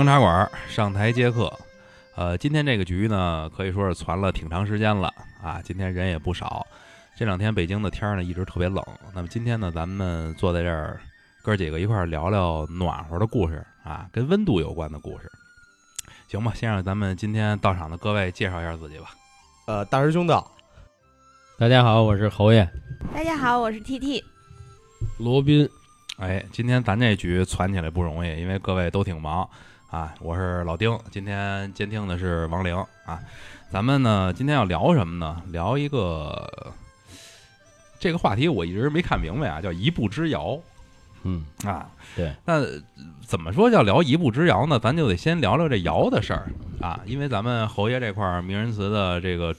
二更茶馆上台接客，呃，今天这个局呢，可以说是攒了挺长时间了啊。今天人也不少，这两天北京的天儿呢一直特别冷。那么今天呢，咱们坐在这儿，哥几个一块儿聊聊暖和的故事啊，跟温度有关的故事，行吧？先让咱们今天到场的各位介绍一下自己吧。呃，大师兄到，大家好，我是侯爷。大家好，我是 T T。罗宾，哎，今天咱这局攒起来不容易，因为各位都挺忙啊。我是老丁，今天监听的是王玲啊。咱们呢，今天要聊什么呢？聊一个这个话题，我一直没看明白啊，叫一步之遥嗯，啊。对，那怎么说叫聊一步之遥呢？咱就得先聊聊这遥的事儿啊，因为咱们侯爷这块儿名人词的这个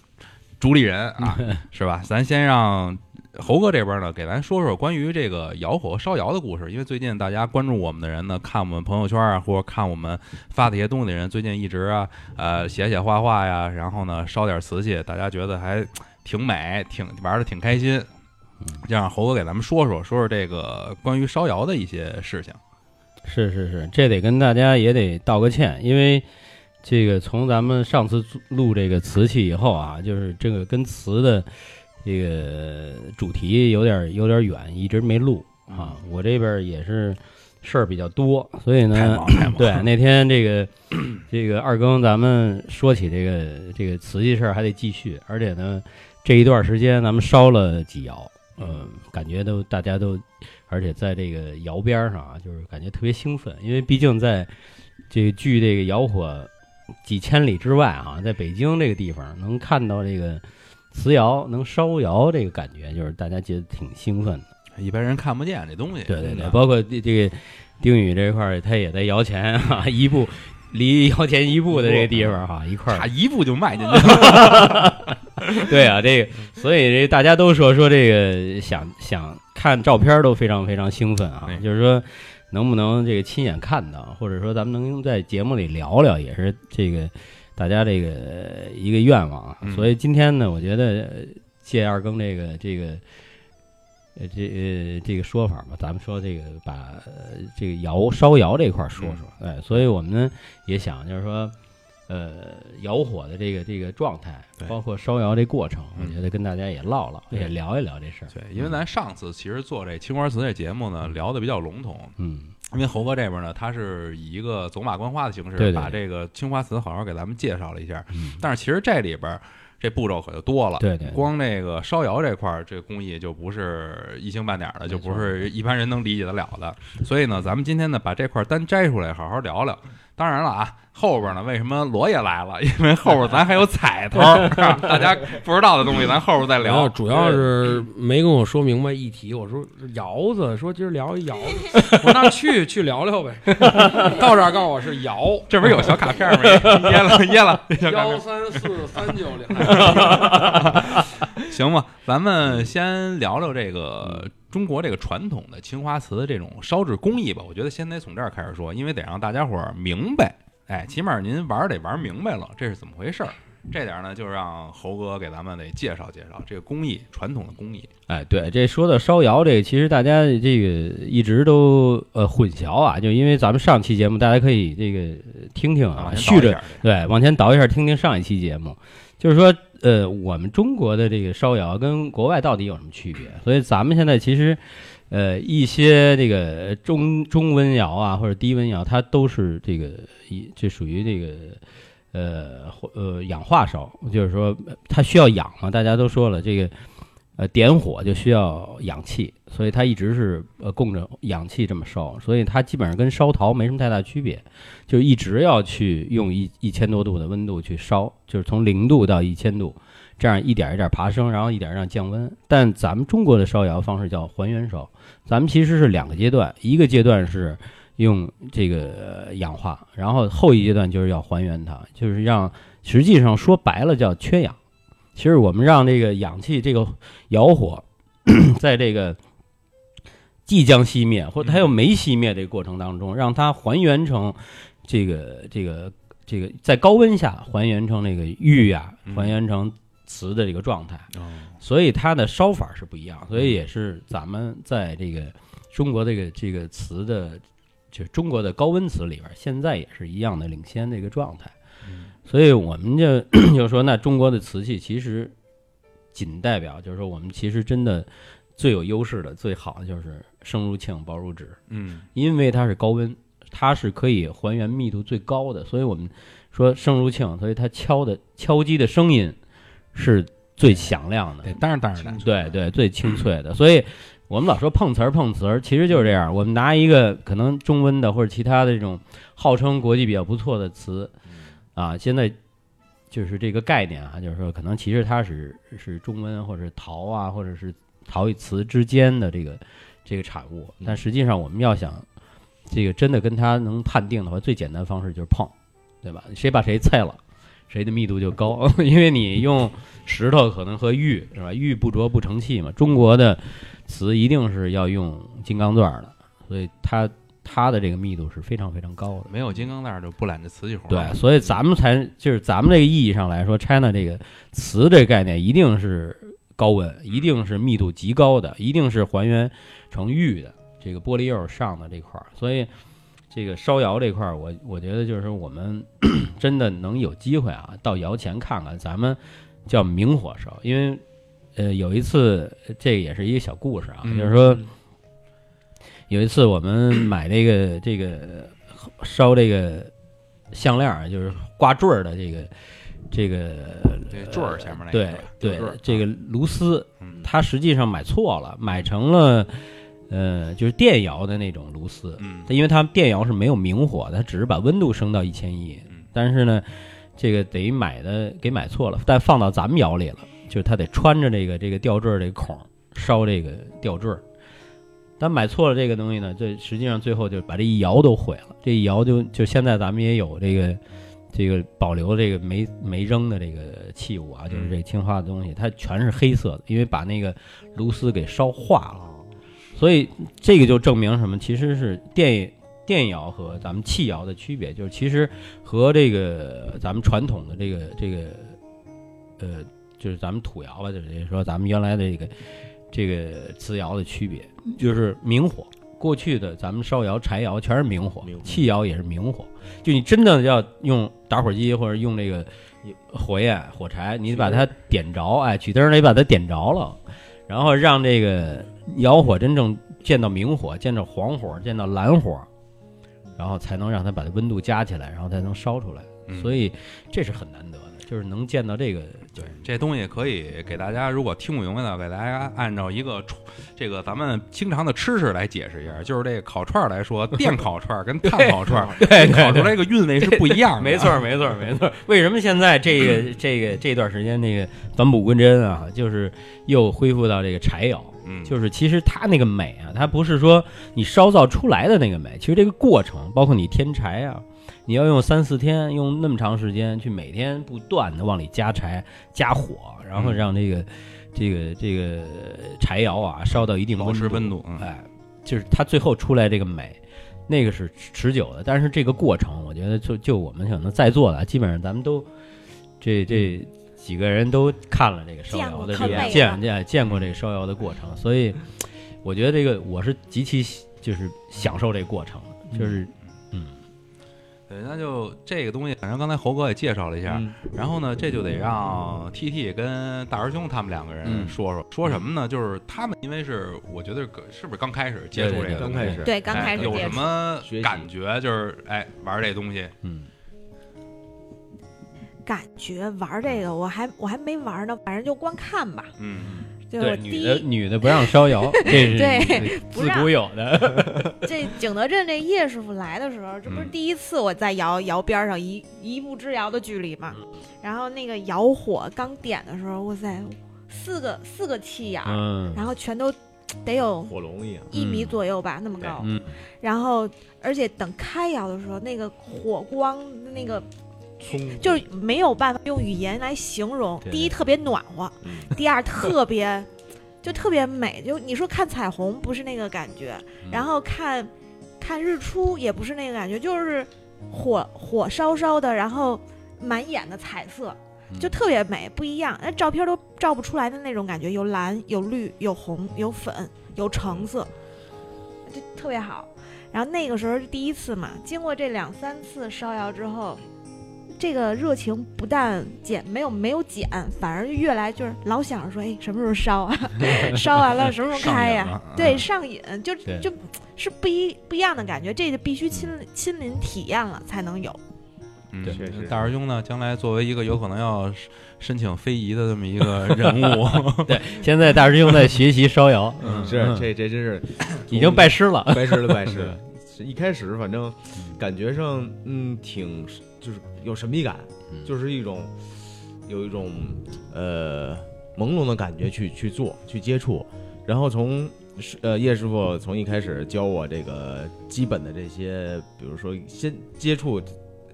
主理人啊，是吧？咱先让侯哥这边呢，给咱说说关于这个窑火烧窑的故事。因为最近大家关注我们的人呢，看我们朋友圈啊，或者看我们发的一些东西的人，最近一直啊，呃，写写画画呀，然后呢，烧点瓷器，大家觉得还挺美，挺玩的挺开心。就让猴哥给咱们说说说说这个关于烧窑的一些事情。是是是，这得跟大家也得道个歉，因为这个从咱们上次录这个瓷器以后啊，就是这个跟瓷的这个主题有点有点远，一直没录啊。我这边也是事儿比较多，所以呢对那天这个 这个二更咱们说起这个这个瓷器事儿还得继续，而且呢这一段时间咱们烧了几窑，嗯，感觉都大家都，而且在这个窑边儿上啊，就是感觉特别兴奋，因为毕竟在这个距这个窑火几千里之外啊，在北京这个地方能看到这个瓷窑能烧窑，这个感觉就是大家觉得挺兴奋的。一般人看不见这东西。对对对，包括这这个丁宇这块儿，他也在摇钱啊，一步离摇钱一步的这个地方哈、一块儿差一步就迈进去了。对啊，这个，所以这大家都说说这个想想看照片都非常非常兴奋啊，就是说能不能这个亲眼看到，或者说咱们能在节目里聊聊，也是这个大家这个一个愿望啊。嗯。所以今天呢，我觉得呃借二更这个这个。呃，这呃这个说法吧，咱们说这个把、呃这个窑烧窑这块儿说说，嗯。哎，所以我们呢也想就是说，呃，窑火的这个这个状态，包括烧窑这过程，嗯我觉得跟大家也唠唠，也聊一聊这事儿。对，因为咱上次其实做这青花瓷这节目呢，聊的比较笼统，嗯，因为猴哥这边呢，他是以一个走马观花的形式，把这个青花瓷好好给咱们介绍了一下。嗯但是其实这里边这步骤可就多了。对对，光这个烧窑这块儿，这个工艺就不是一星半点儿的，就不是一般人能理解得了的。所以呢，咱们今天呢，把这块儿单摘出来，好好聊聊。当然了啊，后边呢，为什么罗也来了？因为后边咱还有彩头，大家不知道的东西，咱后边再聊。主要是没跟我说明白议题，我说窑子，说今儿聊一窑子，我说那去去聊聊呗。到这儿告诉我是窑，这不是有小卡片吗？噎了噎了，幺片。三四三九零，行吧，咱们先聊聊这个中国这个传统的青花瓷的这种烧制工艺吧。我觉得先得从这儿开始说，因为得让大家伙儿明白，哎，起码您玩儿得玩明白了，这是怎么回事儿。这点儿呢，就让猴哥给咱们得介绍介绍这个工艺，传统的工艺。哎，对，这说到烧窑这个，其实大家这个一直都呃混淆啊，就因为咱们上期节目，大家可以这个听听啊，续着对，往前倒一下，听听上一期节目，就是说，呃，我们中国的这个烧窑跟国外到底有什么区别？所以咱们现在其实，呃，一些这个中中温窑啊或者低温窑，它都是这个一这属于这个。呃呃氧化烧，就是说它需要氧嘛，大家都说了，这个呃点火就需要氧气，所以它一直是呃供着氧气这么烧，所以它基本上跟烧陶没什么太大区别，就一直要去用一一千多度的温度去烧，就是从零度到一千度，这样一点一点爬升，然后一点一点降温。但咱们中国的烧窑方式叫还原烧，咱们其实是两个阶段，一个阶段是用这个呃氧化，然后后一阶段就是要还原它，就是让实际上说白了叫缺氧。其实我们让这个氧气这个窑火在这个即将熄灭或者它又没熄灭这个过程当中，让它还原成这个这个这个在高温下还原成那个玉啊，嗯还原成瓷的这个状态。哦，所以它的烧法是不一样，所以也是咱们在这个中国这个这个瓷的就是中国的高温瓷里边，现在也是一样的领先的一个状态。嗯所以我们就 就说，那中国的瓷器其实仅代表，就是说我们其实真的最有优势的、最好的就是生如磬，薄如纸，嗯因为它是高温，它是可以还原密度最高的，所以我们说生如磬，所以它敲的敲击的声音是最响亮的得，当然当然的，对对，最清脆的。所以我们老说碰瓷儿碰瓷儿，其实就是这样。我们拿一个可能中温的或者其他的这种号称国际比较不错的词，啊，现在就是这个概念啊，就是说可能其实它是是中温或者是陶啊，或者是陶与瓷之间的这个这个产物，但实际上我们要想这个真的跟它能判定的话，最简单方式就是碰，对吧？谁把谁菜了。谁的密度就高，因为你用石头可能和玉是吧？玉不琢不成器嘛。中国的瓷一定是要用金刚钻的，所以它它的这个密度是非常非常高的。没有金刚钻就不揽这瓷器活儿。对，所以咱们才就是咱们这个意义上来说，China 这个瓷这个概念一定是高温，一定是密度极高的，一定是还原成玉的这个玻璃釉上的这块儿。所以这个烧窑这块儿，我我觉得就是我们 真的能有机会啊，到窑前看看，咱们叫明火烧，因为呃有一次这个也是一个小故事啊，嗯就是说 有一次我们买那个这个烧这个项链儿，就是挂坠儿的这个这个这坠儿前面那个对对坠儿这个鸬丝，嗯。它实际上买错了，买成了呃就是电窑的那种炉丝，嗯因为它电窑是没有明火的，它只是把温度升到一千一嗯，但是呢，这个得买的给买错了，但放到咱们窑里了，就是它得穿着这个这个吊坠这个孔烧这个吊坠。但买错了这个东西呢，这实际上最后就把这一窑都毁了。这一窑就就现在咱们也有这个这个保留这个没没扔的这个器物啊，就是这青花的东西，它全是黑色的，因为把那个炉丝给烧化了。所以这个就证明什么？其实是电电窑和咱们气窑的区别，就是其实和这个咱们传统的这个这个呃，就是咱们土窑吧，就是说咱们原来的这个这个瓷窑的区别，就是明火。过去的咱们烧窑、柴窑全是明火气窑也是明火。就你真的要用打火机或者用这个火焰、火柴，你得把它点着，哎，取灯儿得把它点着了，然后让这个窑火真正见到明火，见到黄火，见到蓝火，然后才能让它把它温度加起来，然后才能烧出来。嗯所以这是很难得的，就是能见到这个，对，这东西可以给大家，如果听不明白的，给大家按照一个这个咱们经常的吃食来解释一下。就是这个烤串儿来说，电烤串儿跟炭烤串儿，对你烤出来这个韵味是不一样的。没错，没错，没错。为什么现在这个 这个这段时间那个返璞归真啊，就是又恢复到这个柴窑？嗯，就是其实它那个美啊，它不是说你烧造出来的那个美，其实这个过程，包括你添柴啊，你要用三四天，用那么长时间去每天不断的往里加柴、加火，然后嗯让这个、这个这个柴窑啊烧到一定保温度，持温度，嗯哎，就是它最后出来这个美，那个是持久的。但是这个过程，我觉得就就我们可能在座的啊，基本上咱们都这这几个人都看了这个烧窑的这个看美了见见见过这个烧窑的过程，所以我觉得这个我是极其就是享受这个过程，就是嗯对，那就这个东西，反正刚才猴哥也介绍了一下，嗯然后呢，这就得让 T T 跟大师兄他们两个人嗯说说，说什么呢？就是他们因为是我觉得是不是刚开始接触这个东西，刚开始对，刚开始接触，什么感觉？就是哎，玩这东西，嗯感觉玩这个我还我还没玩呢，反正就光看吧。嗯，对，第女的，女的不让烧窑，这是对 不让自古有的，这景德镇这叶师傅来的时候，这不是嗯第一次我在窑窑边上一一步之遥的距离嘛。嗯然后那个窑火刚点的时候，哇塞，四个四个气眼儿，嗯然后全都得有火龙一样，一米嗯左右吧，那么高。嗯然后而且等开窑的时候，那个火光那个冲就是没有办法用语言来形容。第一特别暖和，嗯第二特别 就特别美。就你说看彩虹不是那个感觉，嗯然后看看日出也不是那个感觉，就是火火烧烧的，然后满眼的彩色，嗯就特别美，不一样。那照片都照不出来的那种感觉，有蓝有绿有红有粉有橙色，就特别好。然后那个时候是第一次嘛，经过这两三次烧窑之后，这个热情不但减没有没有减，反而越来就是老想着说，哎，什么时候烧啊？烧完了什么时候开呀、对，嗯上瘾就就是不一不一样的感觉，这个必须亲亲临体验了才能有。嗯对确实。大师兄呢，将来作为一个有可能要申请非遗的这么一个人物，对现在大师兄在学习烧窑，嗯。是嗯这这真是 已经拜师了。拜师了拜师了。一开始反正感觉上嗯挺就是有神秘感，嗯。就是一种有一种呃朦胧的感觉去去做去接触，然后从师呃叶师傅从一开始教我这个基本的这些，比如说先接触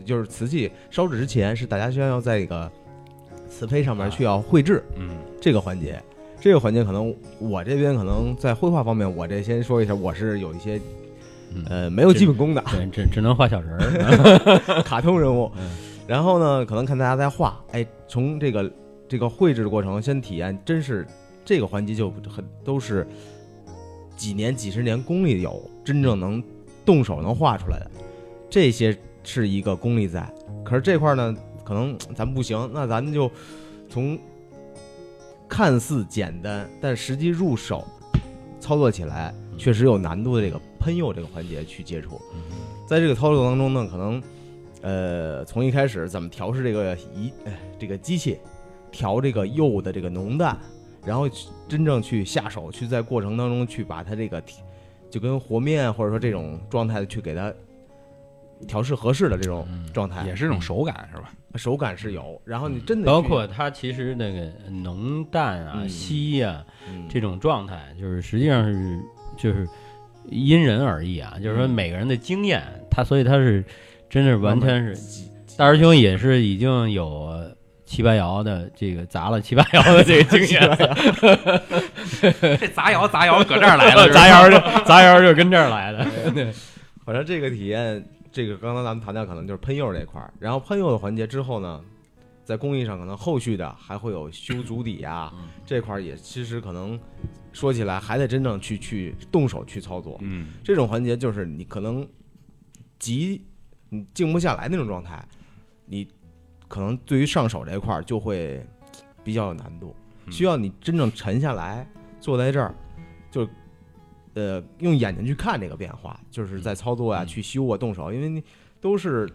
就是瓷器烧制之前是大家先要在一个瓷胚上面去要绘制嗯。这个环节。这个环节可能我这边可能在绘画方面，我这先说一下，我是有一些嗯呃没有基本功的，对，只只能画小人儿。卡通人物嗯。然后呢，可能看大家在画，哎，从这个这个绘制的过程先体验，真是这个环节就很都是几年几十年功力有，真正能动手能画出来的，这些是一个功力在。可是这块呢，可能咱们不行，那咱们就从看似简单，但实际入手操作起来确实有难度的这个喷釉这个环节去接触。在这个操作当中呢，可能呃从一开始怎么调试这个仪呃这个机器，调这个釉的这个浓淡，然后去真正去下手去在过程当中去把它这个就跟和面或者说这种状态去给它调试合适的这种嗯状态，也是一种手感是吧？手感是有，然后你真的包括它其实那个浓淡啊、嗯稀呀、嗯这种状态，就是实际上是就是因人而异啊。就是说嗯每个人的经验，他所以他是真是完全是大师兄也是已经有七八窑的这个砸了七八窑的这个经验 这砸窑砸窑搁这儿来了，砸窑就砸窑就跟这儿来的。反正这个体验，这个刚刚咱们谈到可能就是喷釉这块儿，然后喷釉的环节之后呢，在工艺上可能后续的还会有修足底啊，嗯这块儿也其实可能说起来还得真正去去动手去操作，嗯这种环节就是你可能急你静不下来那种状态，你可能对于上手这一块儿就会比较有难度，嗯需要你真正沉下来，坐在这儿，就呃用眼睛去看这个变化，就是在操作呀、嗯去修啊、动手，因为你都是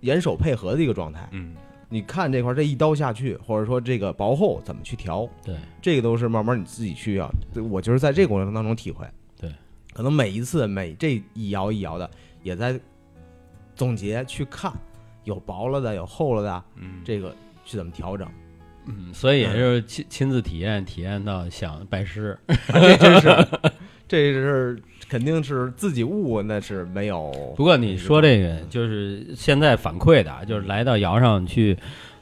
眼手配合的一个状态。嗯你看这块儿这一刀下去，或者说这个薄厚怎么去调，对，这个都是慢慢你自己去要。我就是在这个过程当中体会。对，可能每一次每这一摇一摇的，也在总结去看，有薄了的，有厚了的，嗯，这个去怎么调整。嗯，所以也就是亲亲自体验，体验到想拜师。这真是，这是肯定是自己悟，那是没有。不过你说这个，就是现在反馈的啊，就是来到窑上去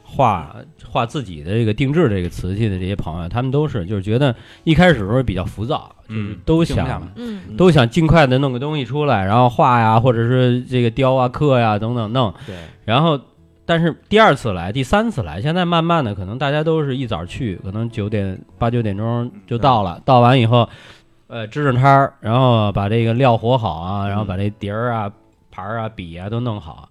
画画自己的这个定制这个瓷器的这些朋友，他们都是就是觉得一开始的时候比较浮躁，就是嗯都想嗯，都想尽快的弄个东西出来，然后画呀，或者是这个雕啊、刻呀等等弄，对，然后。但是第二次来，第三次来，现在慢慢的，可能大家都是一早去，可能九点八九点钟就到了。到完以后，呃，支着摊儿，然后把这个料和好啊，然后把这碟儿啊、盘儿啊、笔啊都弄好，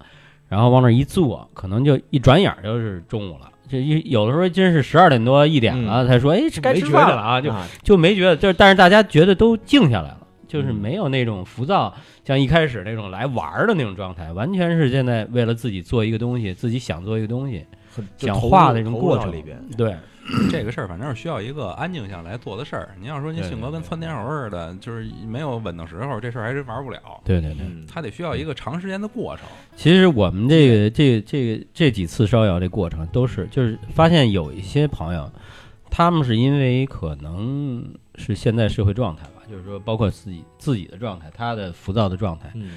然后往那儿一坐，可能就一转眼儿就是中午了。这一有的时候真是十二点多一点了，才说，哎，该吃饭了啊，就啊就没觉得，就是但是大家觉得都静下来了，就是嗯没有那种浮躁，像一开始那种来玩儿的那种状态，完全是现在为了自己做一个东西，自己想做一个东西，很就投入想画的那种过程里边。对，这个事儿反正是需要一个安静下来做的事儿。您要说您性格跟窜天猴似的，就是没有稳当时候，这事儿还是玩不了。对对对。他，得需要一个长时间的过程。其实我们这个这个这个这几次烧窑这过程都是，就是发现有一些朋友，他们是因为可能是现在社会状态吧，就是说包括自己自己的状态，他的浮躁的状态，嗯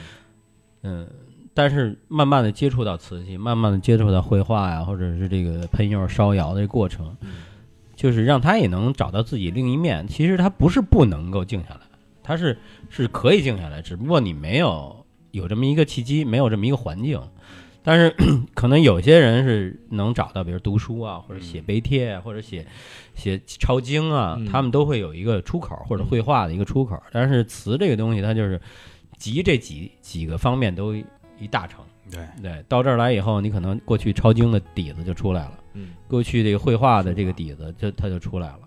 嗯，但是慢慢的接触到瓷器，慢慢的接触到绘画呀，或者是这个喷釉烧窑的过程，嗯就是让他也能找到自己另一面。其实他不是不能够静下来，他是是可以静下来，只不过你没有有这么一个契机，没有这么一个环境。但是 可能有些人是能找到，比如读书啊，或者写碑帖啊，或者写写抄经啊，嗯他们都会有一个出口，或者绘画的一个出口。但是瓷这个东西，它就是集这几几个方面都一大成。对，对，到这儿来以后，你可能过去抄经的底子就出来了，嗯，过去这个绘画的这个底子就它就出来了。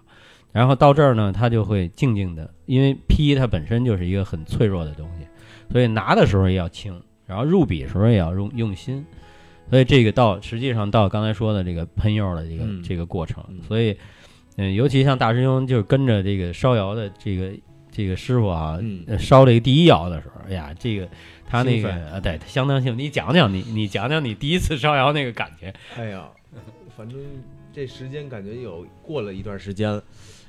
然后到这儿呢，它就会静静的，因为批它本身就是一个很脆弱的东西，所以拿的时候也要轻，然后入笔的时候也要用用心。所以这个到实际上到刚才说的这个喷釉的这个、嗯这个过程，嗯所以嗯，尤其像大师兄就是跟着这个烧窑的这个这个师傅啊，烧这个第一窑的时候，哎呀，这个他那个啊，对，他相当兴奋。你讲讲你你讲讲你第一次烧窑那个感觉。哎呀，反正这时间感觉有过了一段时间了，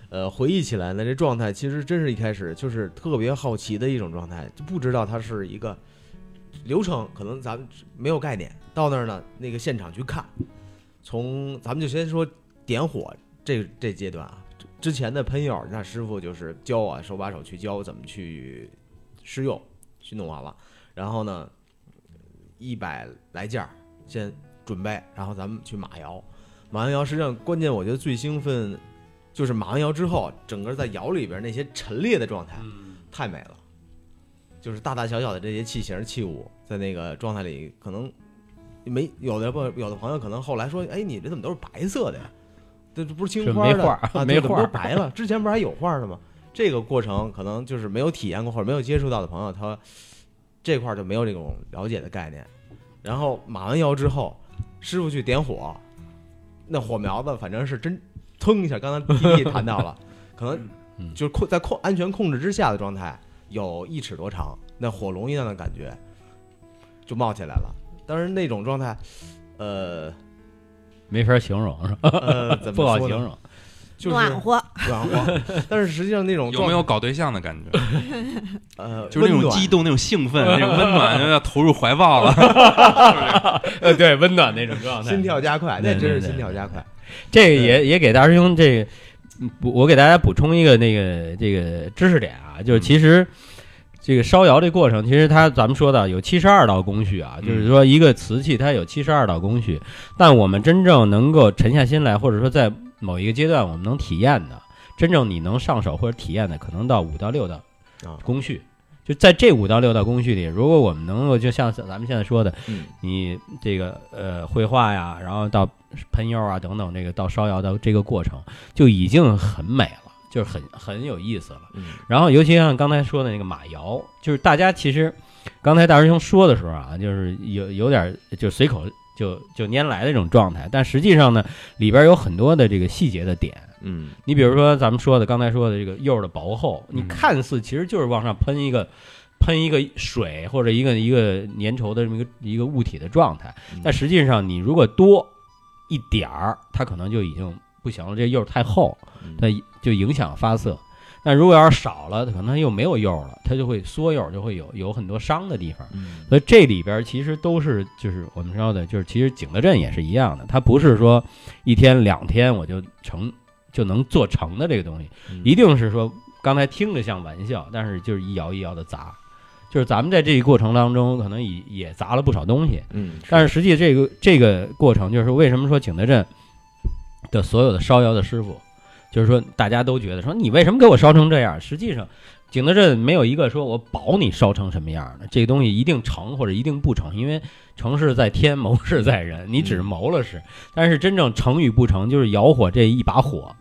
呃，回忆起来呢，这状态其实真是一开始就是特别好奇的一种状态，就不知道它是一个流程，可能咱们没有概念。到那儿呢，那个现场去看，从咱们就先说点火这这阶段啊，之之前的喷釉，那师傅就是教啊，手把手去教怎么去施釉，去弄完了，然后呢，一百来件儿先准备，然后咱们去马窑。马完窑，实际上关键我觉得最兴奋就是马完窑之后，整个在窑里边那些陈列的状态太美了，就是大大小小的这些器型器物，在那个状态里，可能没有的不有的朋友可能后来说，哎，你这怎么都是白色的呀？这这不是青花的没画儿啊？没这怎么画白了？之前不是还有画的吗？这个过程可能就是没有体验过或者没有接触到的朋友，他这块儿就没有这种了解的概念。然后码完窑之后，师傅去点火，那火苗子反正是真腾一下，刚才弟弟谈到了，可能嗯就是控在控安全控制之下的状态，有一尺多长，那火龙一样的感觉就冒起来了。当然那种状态，呃没法形容是吧？呃，怎不么说呢？好形容。就是暖和，暖和，但是实际上那种有没有搞对象的感觉？呃，就是那种激动、那种兴奋、那种温暖，就 要投入怀抱了。呃，对，温暖那种状态，心跳加快，那真是心跳加快。这个也也给大师兄这个，我给大家补充一个那个这个知识点啊，就是其实这个烧窑这过程，其实它咱们说的有七十二道工序啊，嗯就是说一个瓷器它有七十二道工序，但我们真正能够沉下心来，或者说在某一个阶段我们能体验的，真正你能上手或者体验的，可能到五到六道啊工序。就在这五到六道工序里，如果我们能够就像咱们现在说的，嗯你这个呃绘画呀，然后到喷釉啊等等，这个到烧窑的这个过程就已经很美了，就是很很有意思了。嗯然后尤其像刚才说的那个马窑，就是大家其实刚才大师兄说的时候啊，就是有有点就随口就就拈来的这种状态，但实际上呢，里边有很多的这个细节的点。嗯你比如说咱们说的刚才说的这个釉的薄厚，你嗯看似其实就是往上喷一个喷一个水或者一个一个粘稠的这么一个一个物体的状态，嗯但实际上你如果多一点儿，它可能就已经不行了，这釉太厚，嗯它就影响发色。但如果要是少了，可能又没有釉了，它就会缩釉，就会有有很多伤的地方。嗯。所以这里边其实都是就是我们说的，就是其实景德镇也是一样的，它不是说一天两天我就成就能做成的这个东西，嗯。一定是说刚才听着像玩笑，但是就是一摇一摇的砸，就是咱们在这个过程当中可能也也砸了不少东西，嗯，但是实际这个这个过程就是为什么说景德镇的所有的烧窑的师傅，就是说大家都觉得说你为什么给我烧成这样？实际上，景德镇没有一个说我保你烧成什么样的，这个东西一定成或者一定不成，因为成事在天，谋事在人，你只是谋了事，但是真正成与不成，就是窑火这一把火，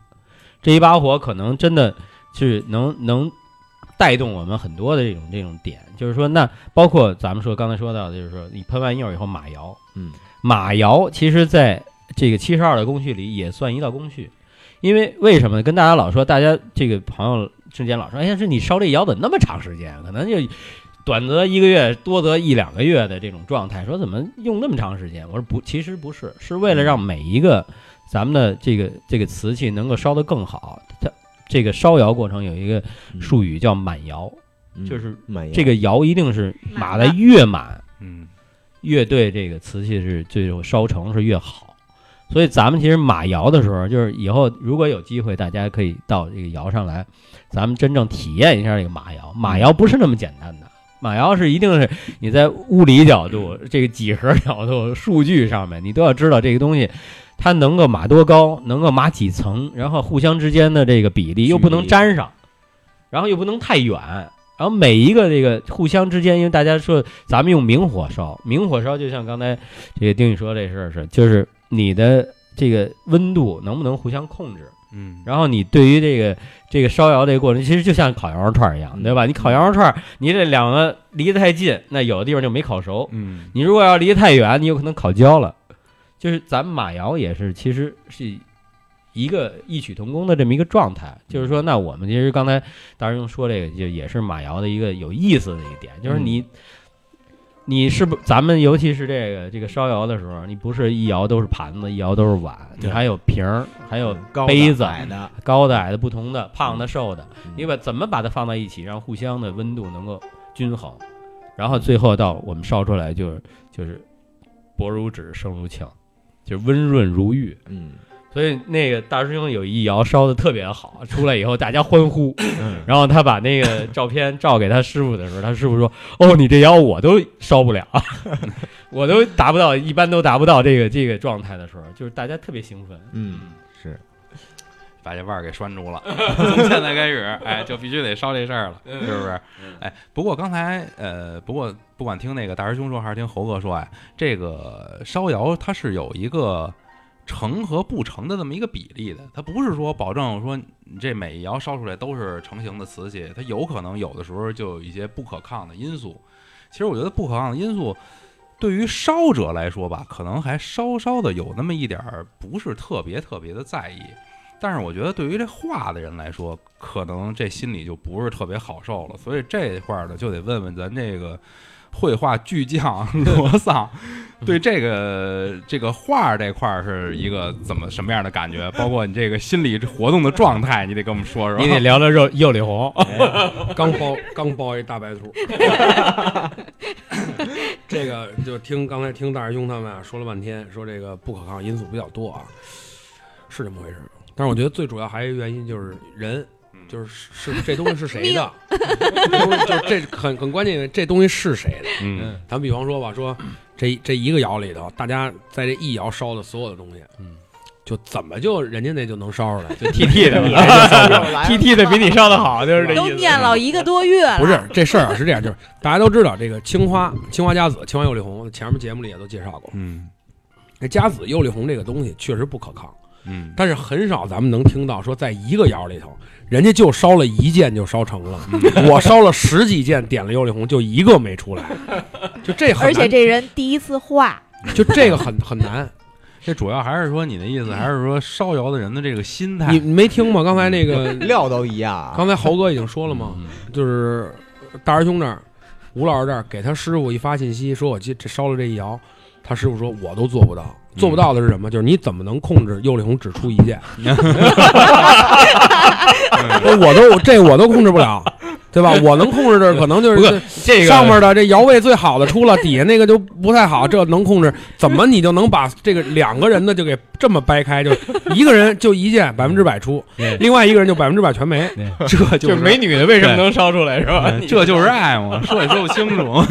这一把火可能真的是能能。带动我们很多的这种这种点，就是说，那包括咱们说刚才说到的，就是说你喷完釉以后马窑，嗯马窑其实在这个七十二的工序里也算一道工序，因为为什么跟大家老说，大家这个朋友之间老说，哎呀，这你烧这窑怎么那么长时间？可能就短则一个月，多则一两个月的这种状态，说怎么用那么长时间？我说不，其实不是，是为了让每一个咱们的这个这个瓷器能够烧得更好。它这个烧窑过程有一个术语叫满窑，嗯就是满这个窑一定是码的越满。嗯，越对这个瓷器是最后烧成是越好。所以咱们其实码窑的时候，就是以后如果有机会，大家可以到这个窑上来，咱们真正体验一下这个码窑。码窑不是那么简单的，码窑是一定是你在物理角度、这个几何角度、数据上面，你都要知道这个东西它能够码多高，能够码几层，然后互相之间的这个比例又不能粘上，然后又不能太远，然后每一个这个互相之间，因为大家说咱们用明火烧，明火烧就像刚才这个丁宇说这事儿是，就是你的这个温度能不能互相控制，嗯，然后你对于这个这个烧窑这个过程，其实就像烤羊肉串一样，对吧？你烤羊肉串，你这两个离得太近，那有的地方就没烤熟；嗯你如果要离得太远，你有可能烤焦了。就是咱们马窑也是，其实是一个异曲同工的这么一个状态。就是说，那我们其实刚才大师兄说这个，就也是马窑的一个有意思的一个点，就是你。你是不？咱们尤其是这个这个烧窑的时候，你不是一窑都是盘子，一窑都是碗，你还有瓶儿，还有高的杯子矮的，高的、矮的、不同的、胖的、瘦的，嗯。你把怎么把它放在一起，让互相的温度能够均衡，然后最后到我们烧出来就是就是薄如纸，生如磬，就是温润如玉。嗯所以那个大师兄有一窑烧的特别好，出来以后大家欢呼，嗯然后他把那个照片照给他师傅的时候，他师傅说：“哦，你这窑我都烧不了，我都达不到，一般都达不到这个这个状态的时候，就是大家特别兴奋。”嗯是把这腕儿给拴住了。从 现在开始，哎，就必须得烧这事儿了，是不是？哎，不过刚才呃，不过不管听那个大师兄说，还是听猴哥说，哎，这个烧窑它是有一个成和不成的这么一个比例的，它不是说保证说你这每一窑烧出来都是成型的瓷器，它有可能有的时候就有一些不可抗的因素。其实我觉得不可抗的因素。对于烧者来说吧，可能还稍稍的有那么一点儿不是特别特别的在意，但是我觉得对于这画的人来说，可能这心里就不是特别好受了。所以这块儿呢，就得问问咱这个绘画巨匠 罗桑，对这个这个画这块是一个怎么什么样的感觉？包括你这个心理活动的状态，你得跟我们说说。你得聊聊肉釉里红，刚包刚包一大白兔，这个就听刚才听大师兄他们啊说了半天，说这个不可抗因素比较多啊，是这么回事。但是我觉得最主要还有一个原因就是人，就是是这东西是谁的，就是这很很关键，这东西是谁的。嗯咱比方说吧，说这这一个窑里头，大家在这一窑烧的所有的东西，嗯，就怎么就人家那就能烧出来？就 T T 的，T T 的比你烧的好，就是这意思。都念了一个多月了，不是这事儿啊，是这样，就是大家都知道这个青花青花家子、青花釉里红，前面节目里也都介绍过。嗯这家子釉里红这个东西确实不可抗，嗯。但是很少咱们能听到说在一个窑里头，人家就烧了一件就烧成了，我烧了十几件点了釉里红，就一个没出来，就这很而且难这人第一次画，就这个很很难。这主要还是说你的意思，还是说烧窑的人的这个心态。你。没听吗？刚才那个料都一样。啊，刚才猴哥已经说了嘛，嗯。就是大师兄这儿，吴老师这儿给他师傅一发信息，说我这这烧了这一窑，他师傅说我都做不到，做不到的是什么？就是你怎么能控制幽灵红只出一件？我都这我都控制不了，对吧？我能控制的可能就是这个上面的这摇位最好的出了，底下那个就不太好，这能控制？怎么你就能把这个两个人的就给这么掰开？就 一个人就一件百分之百出，另外一个人就百分之百全没。这就就是美女的为什么能烧出来是吧？嗯这就是爱嘛，说也说不清楚。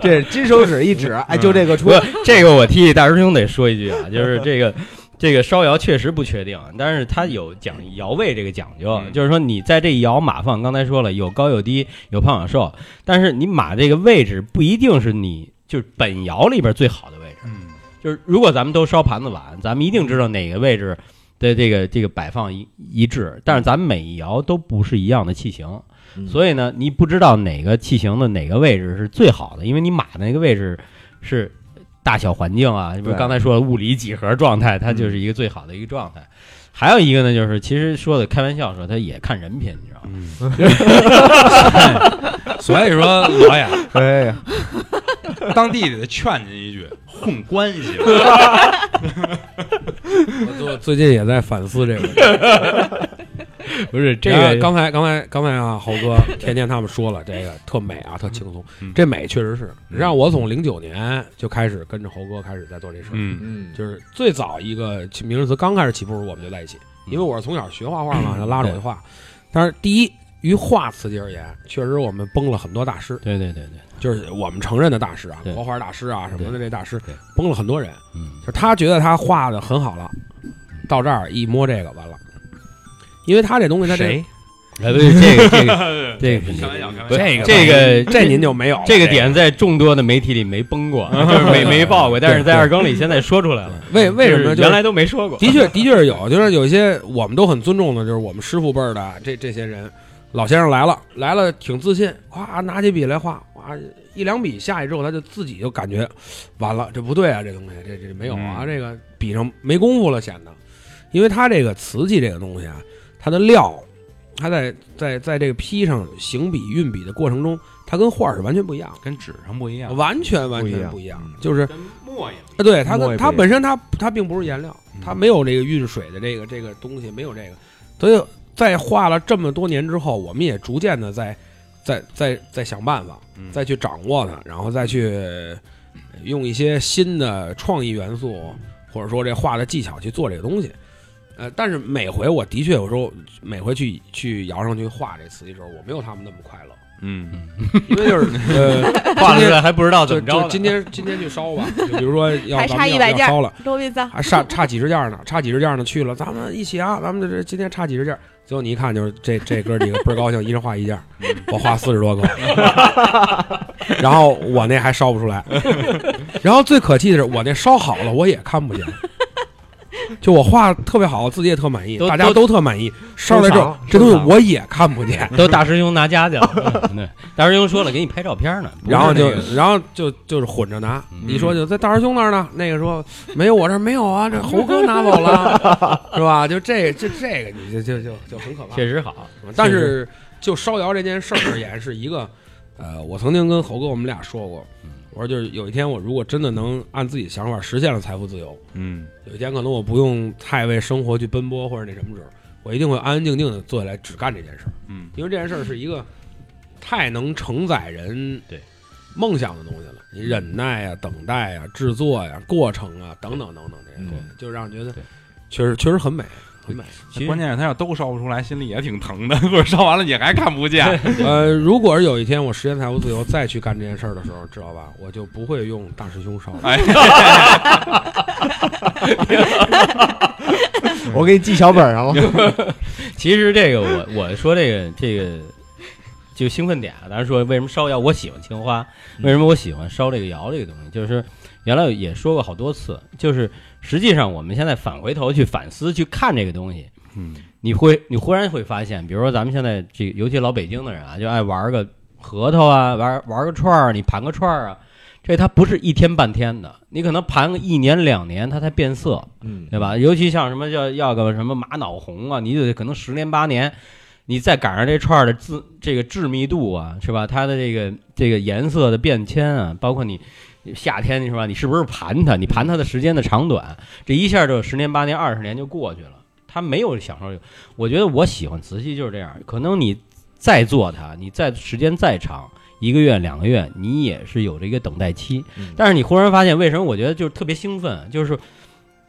这金手指一指，哎，就这个出，这个我替大师兄得说一句啊，就是这个这个烧窑确实不确定，但是它有讲窑位这个讲究，嗯。就是说你在这一窑码放，刚才说了有高有低，有胖有瘦，但是你码这个位置不一定是你就是本窑里边最好的位置。嗯。就是如果咱们都烧盘子碗，咱们一定知道哪个位置的这个这个摆放一一致，但是咱们每一窑都不是一样的器型，嗯。所以呢，你不知道哪个器型的哪个位置是最好的，因为你码的那个位置是大小环境啊，比如对刚才说的物理几何状态，它就是一个最好的一个状态。还有一个呢，就是其实说的开玩笑说，他也看人品，你知道吗？嗯，所以说老演哎呀，当弟弟的劝您一句，混关系吧。我最最近也在反思这个问题。不是这个刚才刚才刚才啊，猴哥天天他们说了，这个特美啊，特轻松嗯。这美确实是让我从零九年就开始跟着猴哥开始在做这事儿。嗯嗯，就是最早一个起名人词刚开始起步时，我们就在一起，因为我是从小学画画嘛，他拉着我就画。但是第一，于画瓷器而言，确实我们崩了很多大师，对对对对，就是我们承认的大师啊，国画大师啊什么的，这大师崩了很多人。嗯就是他觉得他画的很好了，到这儿一摸这个完了，因为他这东西他这谁？哎，不是 这个这个这个这个这个这您就没有了这个点在众多的媒体里没崩过，就是没没爆过，但是在二更里现在说出来了。为为什么原来都没说过？的确，的确是有，就是有一些我们都很尊重的，就是我们师傅辈儿的这这些人，老先生来了，来了挺自信，咵拿起笔来画，哇一两笔下去之后，他就自己就感觉完了，这不对啊，这东西这这没有啊，嗯这个笔上没功夫了，显得，因为他这个瓷器这个东西啊，它的料，它在在在这个批上行笔运笔的过程中，它跟画儿是完全不一样，跟纸上不一样。完全完不一样全不一样嗯，就是跟墨也啊，对它跟它本身它它并不是颜料，它嗯没有这个运水的这个这个东西，没有这个，所以在画了这么多年之后，我们也逐渐的在在在在想办法，嗯再去掌握它，然后再去呃用一些新的创意元素，或者说这画的技巧去做这个东西。呃，但是每回我的确有时候每回去去窑上去画这瓷器时候，我没有他们那么快乐，嗯，因为就是呃，画了出来还不知道怎就么着。就今天今天去烧吧，就比如说 要还咱们要差一百件烧了。罗宾桑，还差差几十件呢，差几十件呢，去了，咱们一起啊，咱们这这今天差几十件，最后你一看就是这这哥几个倍儿高兴，一人画一件，我画四十多个，然后我那还烧不出来，然后最可气的是我那烧好了我也看不见，就我画得特别好，自己也特满意，大家都都特满意，烧来之后这东西我也看不见，都大师兄拿家去了，大师兄说了，给你拍照片呢，然后就然后就就是混着拿，嗯你说就在大师兄那儿呢，那个说没有我这儿没有啊，这猴哥拿走了，是吧？就这这这个你就就就就很可怕。确实好，但是就烧窑这件事儿而言，是一个呃，我曾经跟猴哥我们俩说过，我说就是有一天我如果真的能按自己的想法实现了财富自由，嗯有一天可能我不用太为生活去奔波或者那什么时候，我一定会安安静静的坐下来只干这件事儿。嗯因为这件事儿是一个太能承载人对梦想的东西了。你忍耐啊、等待啊、制作呀、过程啊等等等等这些东西，就让人觉得确实确实很美，很美。其实关键是他要都烧不出来，心里也挺疼的，或者烧完了你还看不见。呃，如果是有一天我实现财务自由再去干这件事儿的时候，知道吧？我就不会用大师兄烧了。哎，我给你记小本上了。其实这个我我说这个这个就兴奋点啊，咱说为什么烧窑，我喜欢青花，为什么我喜欢烧这个窑这个东西，就是原来也说过好多次，就是实际上我们现在返回头去反思去看这个东西，嗯你会你忽然会发现，比如说咱们现在这尤其老北京的人啊，就爱玩个核桃啊，玩玩个串儿，你盘个串儿啊，这它不是一天半天的，你可能盘个一年两年它才变色，嗯，对吧？尤其像什么叫要个什么玛瑙红啊，你就得可能十年八年，你再赶上这串儿的自这个致密度啊，是吧？它的这个这个颜色的变迁啊，包括你夏天是吧？你是不是盘它？你盘它的时间的长短，这一下就十年八年二十年就过去了。他没有享受，我觉得我喜欢瓷器就是这样。可能你再做它，你再时间再长，一个月两个月，你也是有这个等待期。但是你忽然发现，为什么我觉得就是特别兴奋？就是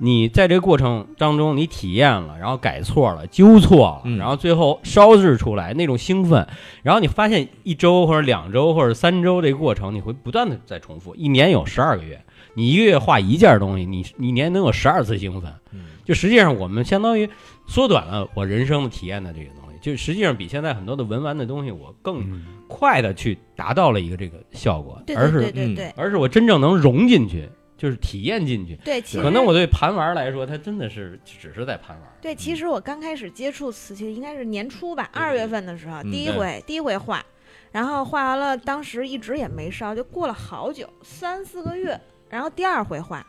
你在这个过程当中，你体验了，然后改错了，纠错了，嗯然后最后烧制出来那种兴奋，然后你发现一周或者两周或者三周这个过程，你会不断的在重复。一年有十二个月，你一个月画一件东西，你你一年能有十二次兴奋。嗯就实际上我们相当于缩短了我人生的体验的这个东西，就实际上比现在很多的文玩的东西，我更嗯快的去达到了一个这个效果，对而是对对对对而是我真正能融进去，就是体验进去。对，其实可能我对盘玩来说，它真的是只是在盘玩。对，其实我刚开始接触瓷器应该是年初吧，二月份的时候，嗯第一回第一回画，然后画完了，当时一直也没烧，就过了好久，三四个月，然后第二回画，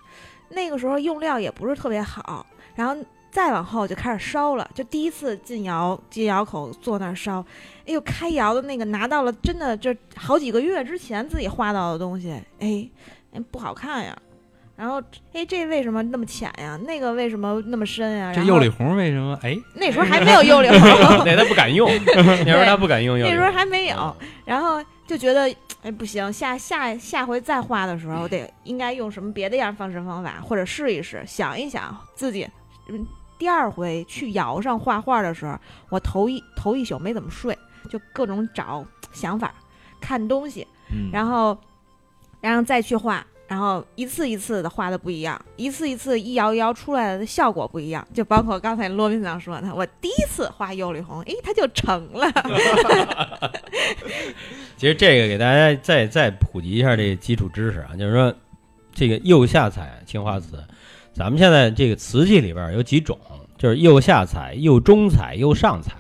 那个时候用料也不是特别好，然后再往后就开始烧了，就第一次进窑进窑口坐那儿烧，哎呦，开窑的那个拿到了，真的这好几个月之前自己画到的东西，哎，哎不好看呀。然后，哎，这为什么那么浅呀？那个为什么那么深呀？这釉里红为什么？哎，那时候还没有釉里红，那他不敢用，那时候他不敢用。那时候还没有，然后就觉得哎不行，下下下回再画的时候，我得 应该用什么别的样方式方法，或者试一试，想一想自己。嗯，第二回去窑上画画的时候，我头一头一宿没怎么睡，就各种找想法，看东西，嗯，然后然后再去画。然后一次一次的画的不一样，一次一次一摇一摇出来的效果不一样，就包括刚才罗宾长说的，我第一次画釉里红，哎，它就成了。其实这个给大家再再普及一下这基础知识啊，就是说这个釉下彩青花瓷，咱们现在这个瓷器里边有几种，就是釉下彩、釉中彩、釉上彩。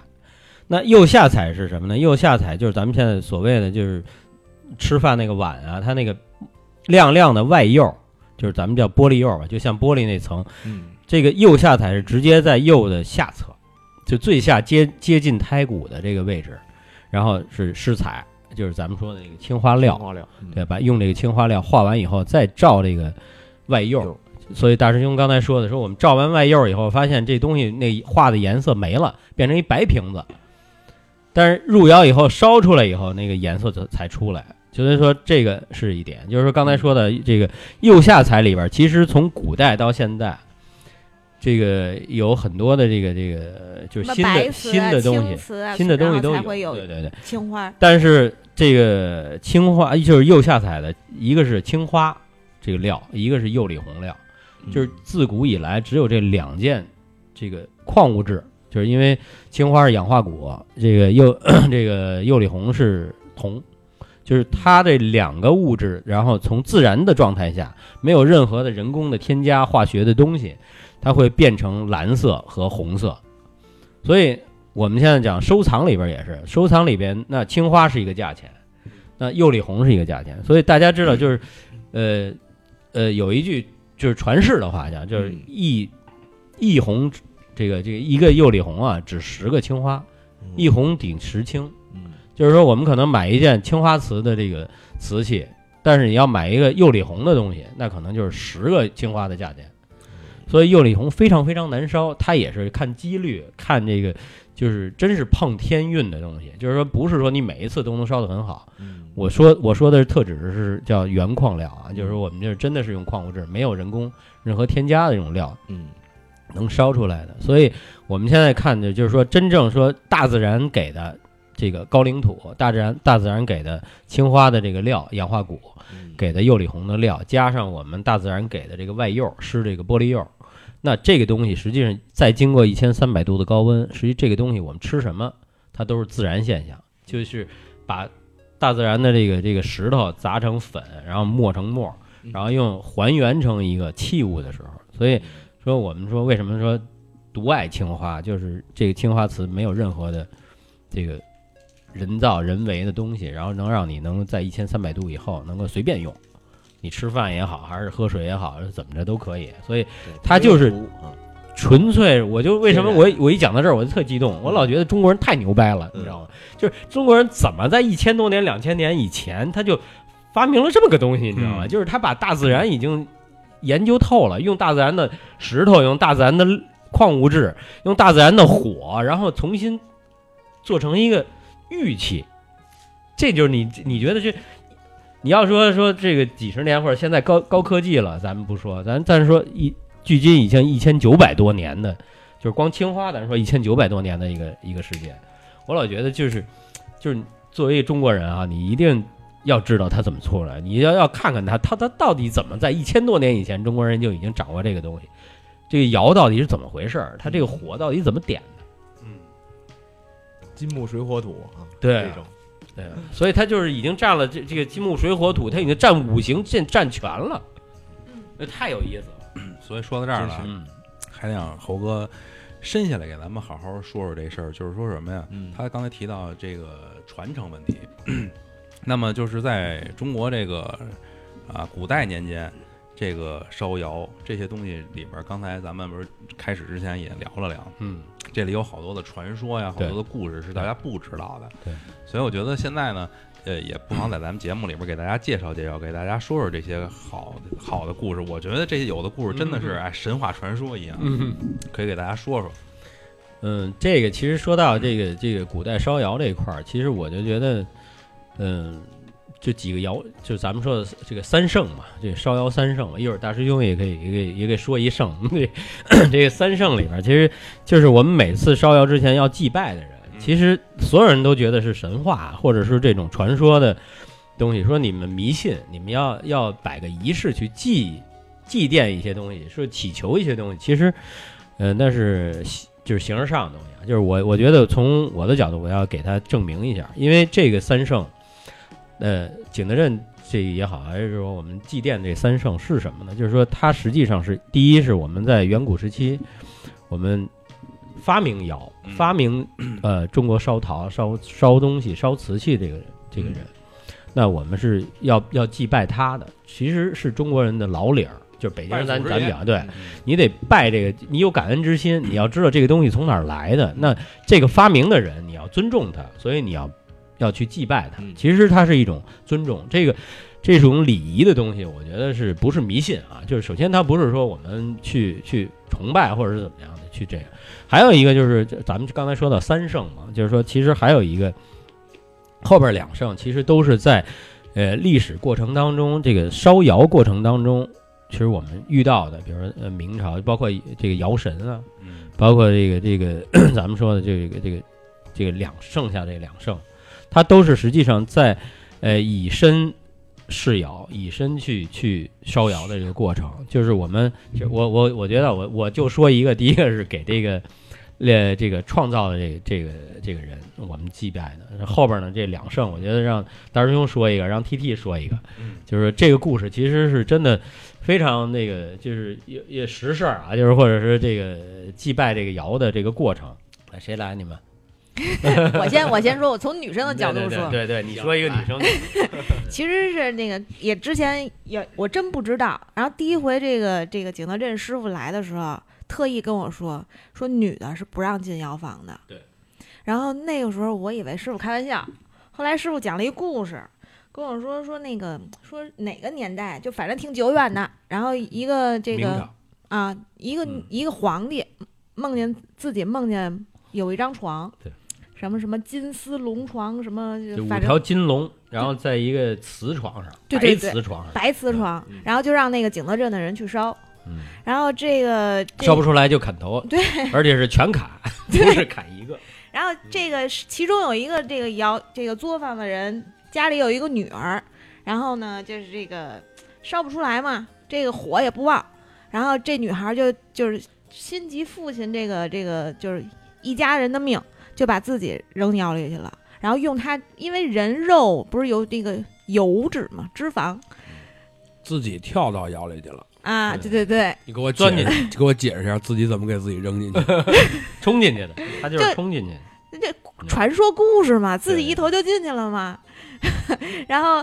那釉下彩是什么呢？釉下彩就是咱们现在所谓的就是吃饭那个碗啊，它那个亮亮的外釉，就是咱们叫玻璃釉吧，就像玻璃那层。嗯这个釉下彩是直接在釉的下侧，就最下接接近胎骨的这个位置，然后是施彩，就是咱们说的那个青花料，花料，嗯对吧？用这个青花料画完以后，再照这个外釉釉。所以大师兄刚才说的，说我们照完外釉以后，发现这东西那画的颜色没了，变成一白瓶子。但是入窑以后烧出来以后，那个颜色才才出来。就是说这个是一点，就是说刚才说的这个釉下彩里边，其实从古代到现在，这个有很多的这个这个就是新的新的东西，啊，新的东西都有。才会有对对对。青花。但是这个青花就是釉下彩的，一个是青花这个料，一个是釉里红料，就是自古以来只有这两件这个矿物质，就是因为青花是氧化钴，这个釉 这个釉里红是铜，就是它这两个物质，然后从自然的状态下，没有任何的人工的添加化学的东西，它会变成蓝色和红色，所以。我们现在讲收藏里边也是，收藏里边那青花是一个价钱，那釉里红是一个价钱，所以大家知道就是，呃呃，有一句就是传世的话讲，就是嗯一一红这个这个一个釉里红啊，值十个青花，一红顶十青，嗯就是说我们可能买一件青花瓷的这个瓷器，但是你要买一个釉里红的东西，那可能就是十个青花的价钱。所以釉里红非常非常难烧，它也是看几率，看这个就是真是碰天运的东西，就是说不是说你每一次都能烧得很好。嗯我说我说的是特指是叫原矿料啊，就是说我们这真的是用矿物质，没有人工任何添加的这种料嗯能烧出来的。所以我们现在看的就是说，真正说大自然给的这个高岭土，大自然大自然给的青花的这个料，氧化钴嗯。给的釉里红的料，加上我们大自然给的这个外釉，是这个玻璃釉。那这个东西实际上再经过一千三百度的高温，实际这个东西我们吃什么，它都是自然现象，就是把大自然的这个这个石头砸成粉，然后磨成沫，然后用还原成一个器物的时候，所以说我们说为什么说独爱青花，就是这个青花瓷没有任何的这个人造人为的东西，然后能让你能在一千三百度以后能够随便用。你吃饭也好，还是喝水也好，怎么着都可以。所以对它就是纯粹，我就为什么我我一讲到这儿我就特激动，我老觉得中国人太牛掰了，你知道吗？就是中国人怎么在一千多年、两千年以前他就发明了这么个东西，你知道吗？嗯就是他把大自然已经研究透了，用大自然的石头，用大自然的矿物质，用大自然的火，然后重新做成一个玉器。这就是你你觉得这，你要说说这个几十年或者现在高高科技了，咱们不说，咱咱说一距今已经一千九百多年的，就是光青花，咱说一千九百多年的一个一个世界，我老觉得就是就是作为中国人啊，你一定要知道它怎么出来，你要要看看它，它它到底怎么在一千多年以前，中国人就已经掌握这个东西，这个窑到底是怎么回事儿，它这个火到底怎么点的？金木水火土啊，对这种对，所以他就是已经占了这这个金木水火土，他已经占五行占占全了，那太有意思了。所以说到这儿了，嗯还得让猴哥伸下来给咱们好好说说这事儿，就是说什么呀？嗯他刚才提到这个传承问题，那么就是在中国这个啊古代年间，这个烧窑这些东西里边，刚才咱们不是开始之前也聊了聊，嗯，这里有好多的传说呀，好多的故事是大家不知道的。对，所以我觉得现在呢，呃，也不妨在咱们节目里边给大家介绍介绍，给大家说说这些好好的故事。我觉得这些有的故事真的是嗯哎神话传说一样，嗯可以给大家说说。嗯，这个其实说到这个这个古代烧窑这一块儿，其实我就觉得，嗯，这几个窑，就是咱们说的这个三圣嘛，这个烧窑三圣嘛，一会儿大师兄也可以也给也给说一圣。这这个三圣里边，其实就是我们每次烧窑之前要祭拜的人，其实所有人都觉得是神话或者是这种传说的东西，说你们迷信，你们要要摆个仪式去祭祭奠一些东西，说祈求一些东西，其实，呃，那是就是形而上的东西啊。就是我我觉得从我的角度，我要给他证明一下，因为这个三圣，呃，景德镇这也好，还是说我们祭奠这三圣是什么呢？就是说它实际上是第一是我们在远古时期，我们发明窑，嗯。发明呃中国烧陶、烧烧东西、烧瓷器这个人这个人，那我们是要要祭拜他的，其实是中国人的老理儿，就是北京人咱咱讲对，你得拜这个，你有感恩之心，你要知道这个东西从哪儿来的。那这个发明的人，你要尊重他，所以你要要去祭拜他嗯。其实它是一种尊重，这个这种礼仪的东西，我觉得是不是迷信啊？就是首先它不是说我们去去崇拜或者是怎么样的去这样。还有一个就是咱们刚才说到三圣嘛，就是说其实还有一个后边两圣其实都是在呃历史过程当中这个烧窑过程当中。其实我们遇到的，比如说呃明朝，包括这个尧神啊，嗯包括这个这个 咱们说的这个这个这个两剩下这两圣，它都是实际上在呃以身试窑，以身去去烧窑的这个过程。就是我们我我我觉得我我就说一个，第一个是给这个呃这个创造的这个这个这个人我们祭拜的，后边呢这两圣，我觉得让大师兄说一个，让 T T 说一个，就是这个故事其实是真的。非常那个，就是也也实事儿啊，就是或者是这个祭拜这个窑的这个过程，来谁来？你们 我先我先说，我从女生的角度说，对对对，你说一个女生，其实是那个也之前也我真不知道。然后第一回这个这个景德镇师傅来的时候，特意跟我说说女的是不让进药房的。对。然后那个时候我以为师傅开玩笑，后来师傅讲了一故事，跟我说说那个说哪个年代，就反正挺久远的。然后一个这个啊，一个、嗯一个皇帝梦见自己梦见有一张床，对，什么什么金丝龙床，什么就五条金龙，然后在一个瓷床上，对对对白瓷床上，白瓷床，嗯然后就让那个景德镇的人去烧，嗯，然后这个烧不出来就砍头，对，而且是全砍，不是砍一个，然后这个其中有一个这个窑这个作坊的人家里有一个女儿，然后呢就是这个烧不出来嘛，这个火也不旺，然后这女孩就就是心急父亲这个这个就是一家人的命，就把自己扔窑里去了，然后用它，因为人肉不是有那个油脂嘛，脂肪自己跳到窑里去了。啊，对对对对，你给我钻进去，给我解释一下自己怎么给自己扔进去。冲进去的，他就是冲进去，那这传说故事嘛，自己一头就进去了嘛，然后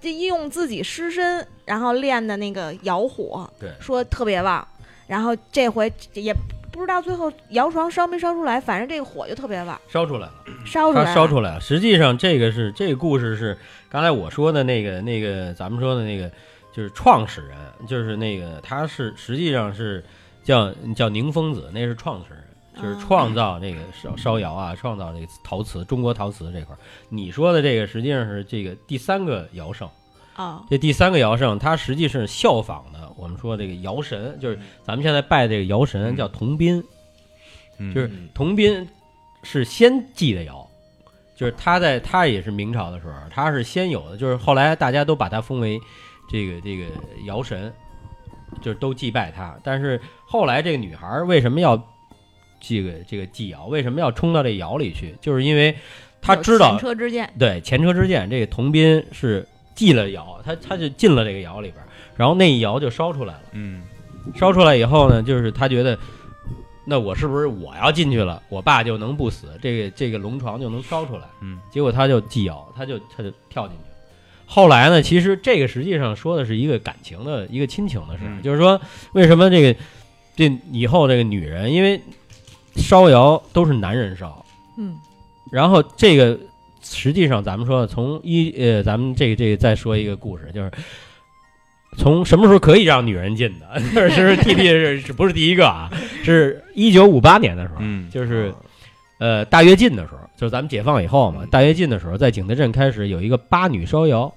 就用自己尸身，然后练的那个窑火，对说特别旺，然后这回也不知道最后窑床烧没烧出来，反正这个火就特别旺，烧出来了。烧出来了，烧出来了。实际上，这个是这个故事是刚才我说的那个那个咱们说的那个，就是创始人，就是那个他是实际上是叫叫宁疯子，那是创始人。就是哦创造那个烧烧窑啊，创造那个陶瓷，中国陶瓷这块儿。你说的这个实际上是这个第三个窑圣，哦，这第三个尧圣，他实际是效仿的我们说这个尧神，就是咱们现在拜这个尧神叫童宾，嗯就是童宾是先祭的尧，就是他在他也是明朝的时候，他是先有的，就是后来大家都把他封为这个这个尧神，就是都祭拜他。但是后来这个女孩为什么要这个这个祭尧？为什么要冲到这窑里去？就是因为他知道前车之鉴，对前车之鉴，这个童斌是祭了窑，他他就进了这个窑里边，然后那一窑就烧出来了。嗯烧出来以后呢，就是他觉得，那我是不是我要进去了，我爸就能不死，这个这个龙床就能烧出来？嗯结果他就祭窑，他就他就跳进去了。后来呢，其实这个实际上说的是一个感情的一个亲情的事，嗯就是说为什么这个这以后这个女人，因为烧窑都是男人烧，嗯然后这个实际上咱们说从一呃，咱们这个这个再说一个故事，就是从什么时候可以让女人进的？就是 T T 是是不是第一个啊？是一九五八年的时候，嗯就是呃大跃进的时候，就是咱们解放以后嘛，嗯大跃进的时候，在景德镇开始有一个八女烧窑，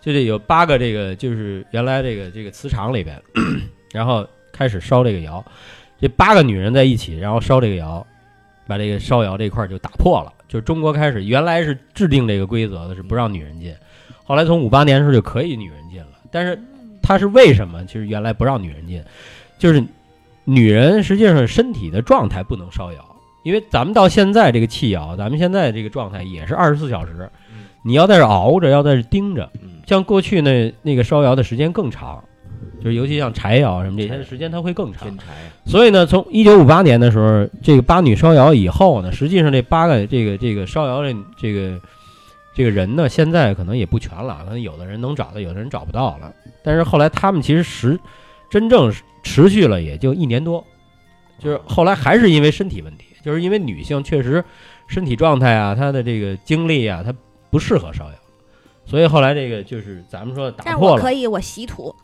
就这有八个这个就是原来这个这个瓷厂里边，然后开始烧这个窑，这八个女人在一起，然后烧这个窑，把这个烧窑这块儿就打破了。就中国开始原来是制定这个规则的，是不让女人进，后来从五八年的时候就可以女人进了，但是它是为什么？其实原来不让女人进，就是女人实际上身体的状态不能烧窑，因为咱们到现在这个气窑，咱们现在这个状态也是二十四小时嗯，你要在这熬着，要在这盯着。嗯像过去那那个烧窑的时间更长，就是尤其像柴窑什么这些的时间它会更长。所以呢，从一九五八年的时候，这个八女烧窑以后呢，实际上这八个这个这个烧窑的这个这个人呢，现在可能也不全了，可能有的人能找到，有的人找不到了。但是后来他们其实实真正持续了也就一年多，就是后来还是因为身体问题，就是因为女性确实身体状态啊，她的这个精力啊，她不适合烧窑。所以后来这个就是咱们说打破了，我可以，我洗土。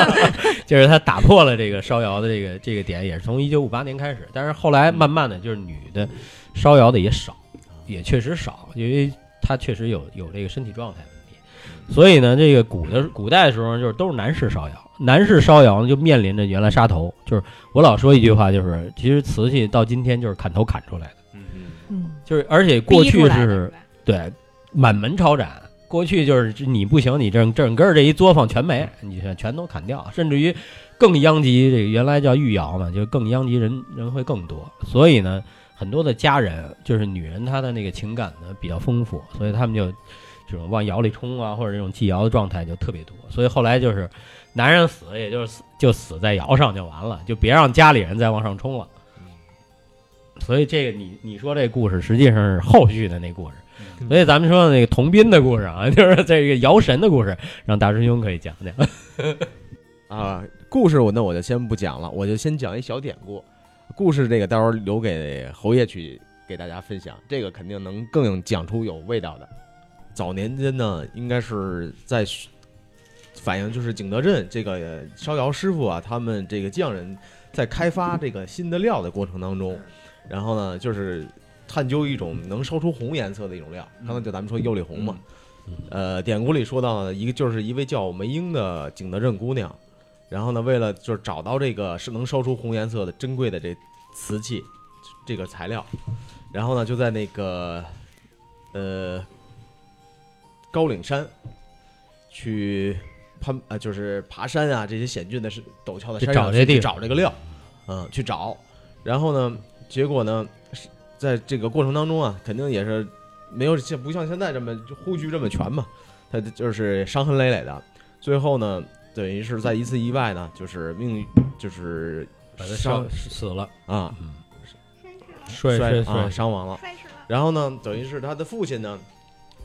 就是他打破了这个烧窑的这个这个点，也是从一九五八年开始。但是后来慢慢的就是女的烧窑的也少，也确实少，因为她确实有有这个身体状态问题。所以呢，这个古的古代的时候，就是都是男士烧窑，男士烧窑呢就面临着原来杀头。就是我老说一句话，就是其实瓷器到今天就是砍头砍出来的，嗯嗯嗯，就是而且过去是对满门抄斩。过去就是你不行，你整整个这一作坊全没，你全全都砍掉，甚至于更殃及这个原来叫御窑嘛，就更殃及人人会更多。所以呢，很多的家人就是女人，她的那个情感呢比较丰富，所以他们就这种往窑里冲啊，或者这种祭窑的状态就特别多。所以后来就是男人死，也就是死就死在窑上就完了，就别让家里人再往上冲了。所以这个你你说这故事实际上是后续的那故事。所以咱们说的那个童斌的故事啊，就是这个摇神的故事，让大师兄可以讲讲。啊，故事我那我就先不讲了，我就先讲一小典故。故事这个到时候留给侯爷去给大家分享，这个肯定能更讲出有味道的。早年间呢，应该是在反映就是景德镇这个烧窑师傅啊，他们这个匠人在开发这个新的料的过程当中，然后呢，就是探究一种能烧出红颜色的一种料。刚才就咱们说釉里红嘛，呃，典故里说到呢，一个就是一位叫梅英的景德镇姑娘，然后呢，为了就是找到这个是能烧出红颜色的珍贵的这瓷器这个材料，然后呢，就在那个呃高岭山去攀呃就是爬山啊这些险峻的是陡峭的山上去去找这地找这个料，嗯，去找，然后呢，结果呢，是在这个过程当中啊，肯定也是没有像不像现在这么护具这么全嘛，他就是伤痕累累的。最后呢，等于是在一次意外呢，就是命运就是把他伤烧死了，啊摔摔摔啊伤亡了。然后呢，等于是他的父亲呢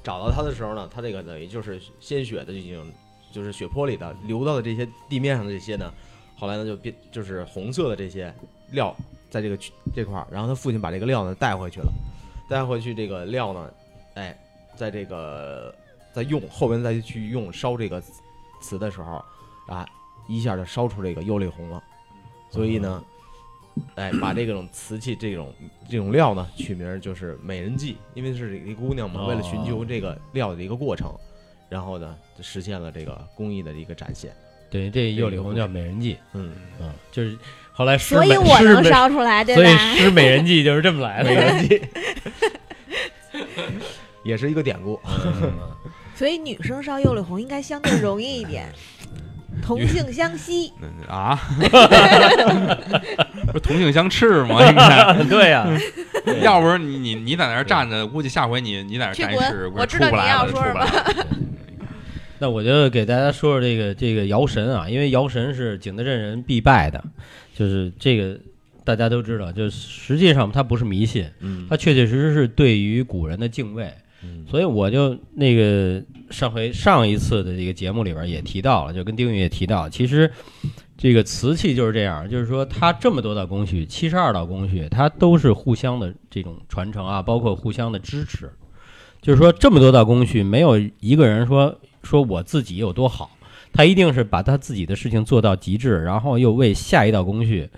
找到他的时候呢，他这个等于就是鲜血的已经就是血泊里的流到的这些地面上的这些呢，后来呢就变就是红色的这些料在这个这块儿，然后他父亲把这个料呢带回去了，带回去这个料呢，哎，在这个在用后边再去用烧这个瓷的时候啊，一下就烧出这个釉里红了，所以呢。哎，把这种瓷器这种这种料呢，取名就是美人计，因为是一个姑娘嘛，哦。为了寻求这个料的一个过程，然后呢，就实现了这个工艺的一个展现。对，这釉里红叫美人计，嗯，嗯，就是后来施所以我能烧出来，对所以吧？施美人计就是这么来的。美人计 也是一个典故。嗯所以女生烧釉里红应该相对容易一点，同性相吸。嗯啊，不是同性相斥吗？应该，对呀，要不是你你你在那儿站着，估计下回你你在那儿站一试，我知道你要说不来了。那我就给大家说说这个这个摇神啊，因为摇神是景德镇人必拜的，就是这个大家都知道，就是实际上它不是迷信，嗯它确确实实是对于古人的敬畏。嗯所以我就那个上回上一次的这个节目里边也提到了，就跟丁宇也提到，其实这个瓷器就是这样，就是说它这么多道工序，七十二道工序，它都是互相的这种传承啊，包括互相的支持。就是说这么多道工序，没有一个人说说我自己有多好，他一定是把他自己的事情做到极致，然后又为下一道工序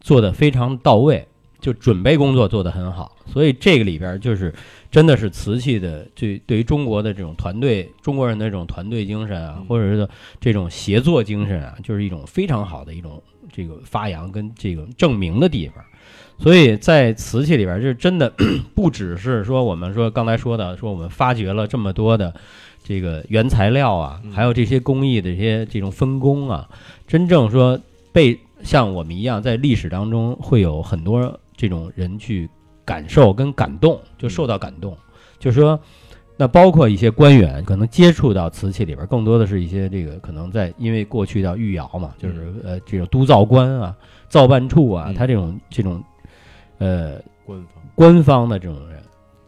做得非常到位，就准备工作做得很好。所以这个里边就是真的是瓷器的，对对于中国的这种团队，中国人的这种团队精神啊，或者是这种协作精神啊，就是一种非常好的一种这个发扬跟这个证明的地方。所以在瓷器里边，就是真的 不只是说我们说刚才说的，说我们发掘了这么多的这个原材料啊，嗯。还有这些工艺的这些这种分工啊，真正说被像我们一样在历史当中会有很多这种人去感受跟感动，就受到感动，就是说。那包括一些官员可能接触到瓷器里边，更多的是一些这个可能在因为过去叫御窑嘛，就是呃这种督造官啊、造办处啊，嗯。他这种这种呃官方。官方的这种人，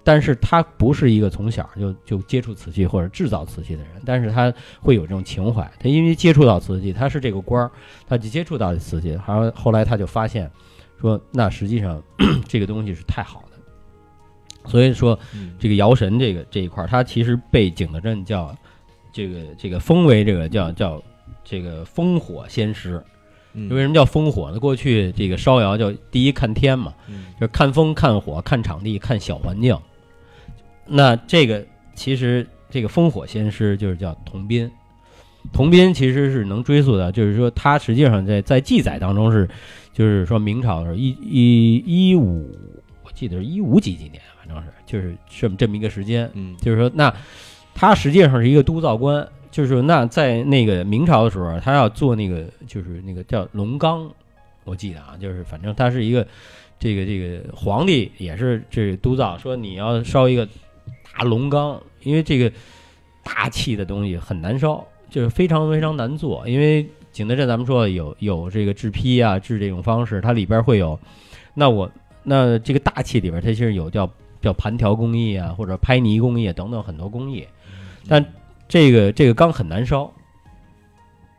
但是他不是一个从小就就接触瓷器或者制造瓷器的人，但是他会有这种情怀。他因为接触到瓷器，他是这个官儿，他就接触到瓷器，然后后来他就发现，说那实际上 这个东西是太好的。所以说，嗯这个窑神这个这一块儿，它其实被景德镇叫这个这个封为这个叫叫这个烽火仙师。嗯为什么叫烽火呢？过去这个烧窑叫第一看天嘛，嗯就是看风、看火、看场地、看小环境。那这个其实这个烽火仙师就是叫童斌，童斌其实是能追溯的，就是说他实际上在在记载当中是，就是说明朝的时候一一一五，我记得是一五几几年，反正是就是这么这么一个时间，嗯。就是说，那他实际上是一个督造官，就是说那在那个明朝的时候，他要做那个就是那个叫龙纲，我记得啊，就是反正他是一个这个这个皇帝也是这督造，说你要烧一个大龙缸，因为这个大气的东西很难烧，就是非常非常难做，因为景德镇咱们说有有这个制坯啊制这种方式，它里边会有，那我那这个大气里边它其实有叫叫盘条工艺啊，或者拍泥工艺啊等等很多工艺，但这个这个缸很难烧，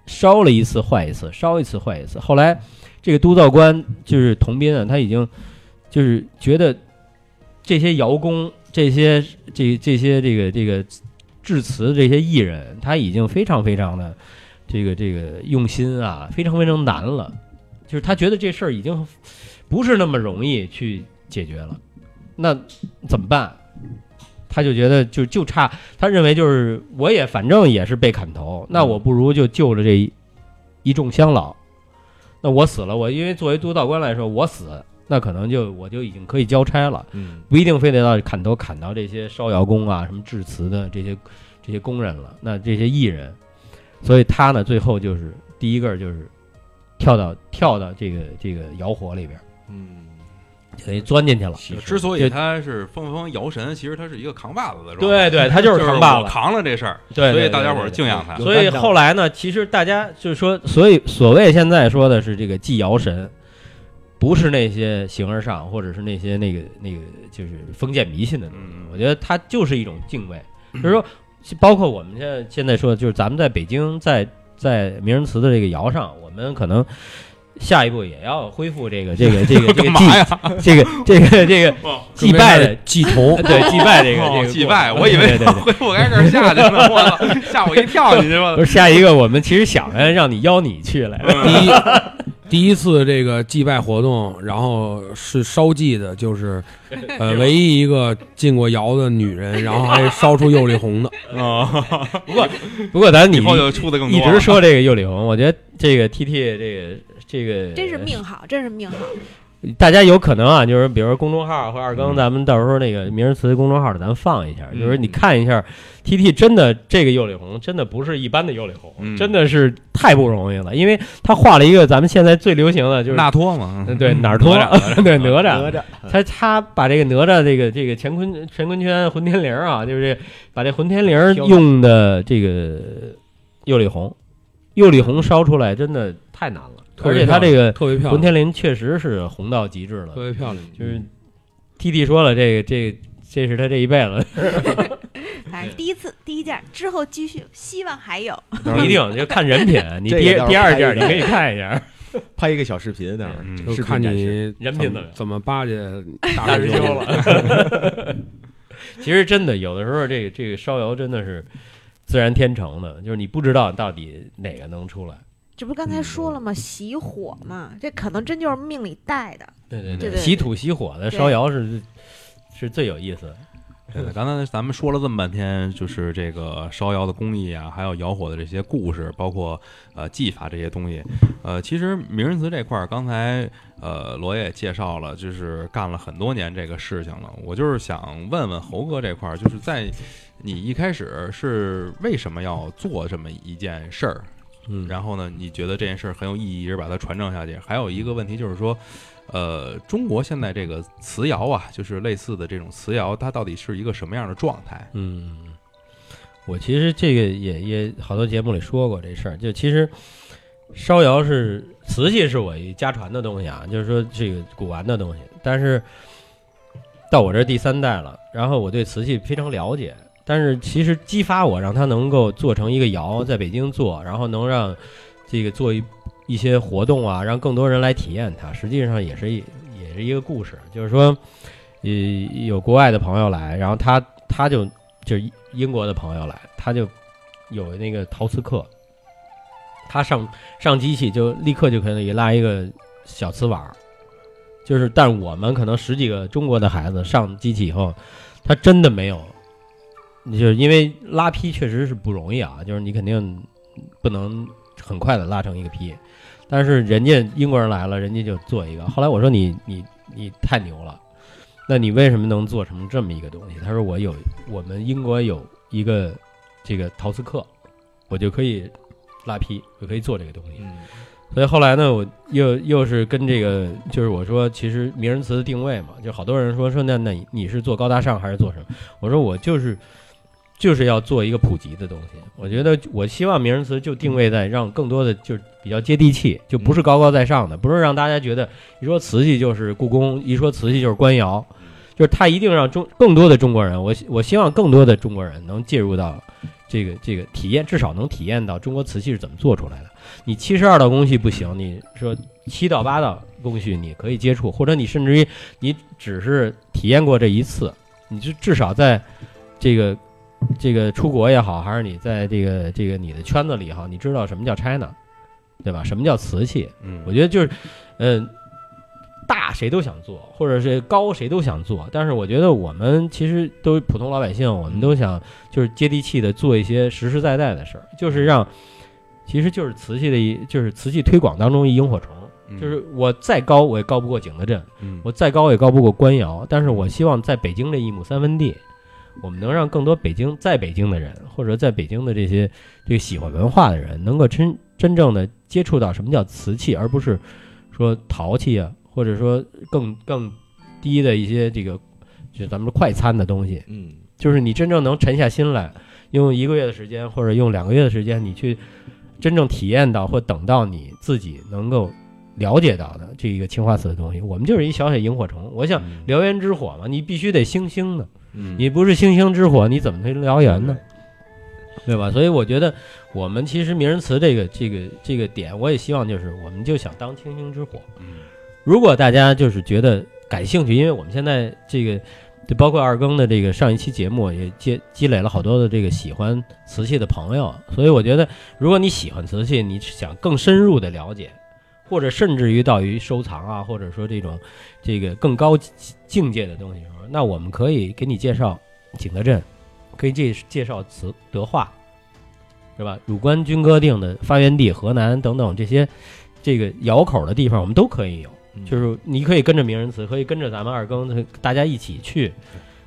烧了一次坏一次，烧一次坏一次。后来这个督造官就是童斌啊，他已经就是觉得这些窑工、这些这这些这个这个致辞的这些艺人，他已经非常非常的这个这个用心啊，非常非常难了。就是他觉得这事儿已经不是那么容易去解决了，那怎么办？他就觉得就就差，他认为就是我也反正也是被砍头，那我不如就救了这一一众乡老。那我死了，我因为作为督导官来说，我死那可能就我就已经可以交差了，嗯不一定非得到砍头砍到这些烧窑工啊、什么制瓷的这些这些工人了。那这些艺人，所以他呢最后就是第一个就是跳到跳到这个这个窑火里边儿，嗯，等于钻进去了。之所以他是风风摇神，其实他是一个扛把子的状态，对对，他就就是扛把子，扛了这事儿，对，所以大家伙儿敬仰他。所以后来呢，其实大家就是说，所以所谓现在说的是这个祭窑神，不是那些形而上，或者是那些那个那个就是封建迷信的东西。嗯我觉得它就是一种敬畏，就是说，包括我们现在现在说，就是咱们在北京在在名人祠的这个窑上，我们可能。下一步也要恢复这个这个 这个这个祭？这个这个这个祭拜的祭童，对祭拜这个这个哦祭拜，我以为 恢复该这儿下去呢，我操，吓我一跳！你这不是下一个，我们其实想着让你邀你去来的。第一次这个祭拜活动，然后是烧祭的，就是 呃唯一一个进过窑的女人，然后还烧出釉里红的。啊，不过咱你以后就出的更多一直说这个釉里红，我觉得这个 T T 这个这个真是命好，真是命好。大家有可能啊，就是比如说公众号或者二更，嗯。咱们到时候那个名人词公众号的咱放一下，嗯。就是你看一下 T T 真的这个釉里红真的不是一般的釉里红，嗯。真的是太不容易了，因为他画了一个咱们现在最流行的就是纳托嘛，嗯。对哪儿脱哪吒 对哪吒。哪吒，他他把这个哪吒这个这个乾坤乾坤圈混天绫啊，就是把这混天绫用的这个釉里红，釉里红烧出来真的太难了，而且特别漂亮它这个特别漂混亮，天绫确实是红到极致了特，别漂亮。就是 T T 说了，这个这个这是他这一辈子 反正第一次第一件，之后继续，希望还有。不一定，就看人品。你第第二件你可以看一下，拍一个小视频，那会儿嗯就看你人品怎么怎么巴结大大师兄师兄了。其实真的有的时候，这个这个烧窑真的是自然天成的，就是你不知道到底哪个能出来。这不刚才说了吗？喜火嘛，这可能真就是命里带的。对对对对喜土喜火的烧窑是是最有意思的。对的，刚才咱们说了这么半天，就是这个烧窑的工艺啊，还有窑火的这些故事，包括呃技法这些东西。呃，其实名人祠这块儿，刚才呃罗爷也介绍了，就是干了很多年这个事情了。我就是想问问猴哥这块儿，就是在你一开始是为什么要做这么一件事儿？嗯然后呢，你觉得这件事儿很有意义，一直把它传承下去。还有一个问题就是说，呃，中国现在这个瓷窑啊，就是类似的这种瓷窑，它到底是一个什么样的状态？嗯，我其实这个也也好多节目里说过这事儿，就其实烧窑是瓷器是我一家传的东西啊，就是说这个古玩的东西，但是到我这第三代了，然后我对瓷器非常了解，但是其实激发我让他能够做成一个窑，在北京做，然后能让这个做一一些活动啊，让更多人来体验它，实际上也是一也是一个故事，就是说，呃，有国外的朋友来，然后他他就就是英国的朋友来，他就有那个陶瓷课，他上上机器就立刻就可以拉一个小瓷碗，就是，但我们可能十几个中国的孩子上机器以后，他真的没有，就是因为拉坯确实是不容易啊，就是你肯定不能很快的拉成一个坯，但是人家英国人来了，人家就做一个。后来我说你你你太牛了，那你为什么能做成这么一个东西？他说我有我们英国有一个这个陶瓷课，我就可以拉坯，我可以做这个东西。嗯所以后来呢，我又又是跟这个，就是我说，其实名人词的定位嘛，就好多人说说那那你你是做高大上还是做什么？我说我就是就是要做一个普及的东西。我觉得我希望名人词就定位在让更多的就是比较接地气，就不是高高在上的，不是让大家觉得一说瓷器就是故宫，一说瓷器就是官窑，就是它一定让中更多的中国人，我希我希望更多的中国人能介入到这个这个体验，至少能体验到中国瓷器是怎么做出来的。你七十二道工序不行，你说七到八道工序你可以接触，或者你甚至于你只是体验过这一次，你就至少在这个这个出国也好，还是你在这个这个你的圈子里也好，你知道什么叫 China，对吧？什么叫瓷器？嗯，我觉得就是，嗯、大谁都想做，或者是高谁都想做，但是我觉得我们其实都是普通老百姓，我们都想就是接地气的做一些实实在在的事儿，就是让，其实就是瓷器的一，就是瓷器推广当中一萤火虫，嗯就是我再高我也高不过景德镇，嗯我再高也高不过官窑，但是我希望在北京这一亩三分地，我们能让更多北京在北京的人，或者在北京的这些这个喜欢文化的人，能够真真正的接触到什么叫瓷器，而不是说陶器啊，或者说更更低的一些这个，就咱们说快餐的东西，嗯。就是你真正能沉下心来，用一个月的时间或者用两个月的时间，你去真正体验到或等到你自己能够了解到的这个青花瓷的东西。我们就是一小小萤火虫，我想嗯。燎原之火嘛，你必须得星星的，嗯你不是星星之火，你怎么能燎原呢？对吧？所以我觉得我们其实名人词这个这个这个点，我也希望就是我们就想当星星之火。嗯如果大家就是觉得感兴趣，因为我们现在这个，就包括二更的这个上一期节目也积积累了好多的这个喜欢瓷器的朋友，所以我觉得，如果你喜欢瓷器，你想更深入的了解，或者甚至于到于收藏啊，或者说这种这个更高境界的东西的时候，那我们可以给你介绍景德镇，可以介介绍瓷德化，是吧？汝官军歌定的发源地河南等等这些这个窑口的地方，我们都可以有。嗯就是你可以跟着名人词，可以跟着咱们二更，大家一起去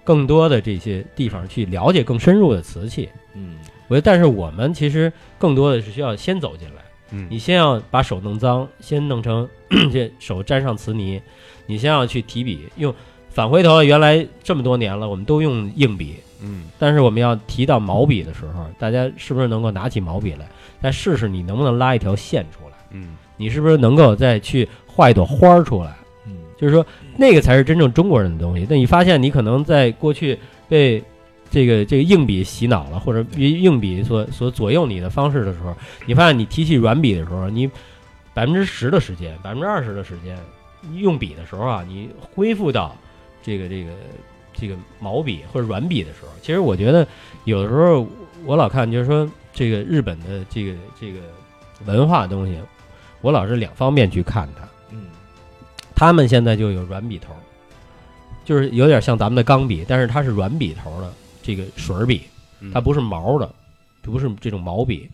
更多的这些地方去了解更深入的瓷器。嗯我觉得，但是我们其实更多的是需要先走进来，嗯你先要把手弄脏，先弄成 这手沾上瓷泥，你先要去提笔，用返回头，原来这么多年了，我们都用硬笔，嗯但是我们要提到毛笔的时候，大家是不是能够拿起毛笔来，再试试你能不能拉一条线出来？嗯你是不是能够再去画一朵花儿出来？嗯就是说，那个才是真正中国人的东西。但你发现，你可能在过去被这个这个硬笔洗脑了，或者被硬笔所所左右你的方式的时候，你发现你提起软笔的时候，你百分之十的时间，百分之二十的时间用笔的时候啊，你恢复到这个这个这个毛笔或者软笔的时候，其实我觉得有的时候我老看就是说这个日本的这个这个文化东西，我老是两方面去看它。嗯他们现在就有软笔头，就是有点像咱们的钢笔，但是它是软笔头的这个水笔，嗯它不是毛的，不是这种毛笔。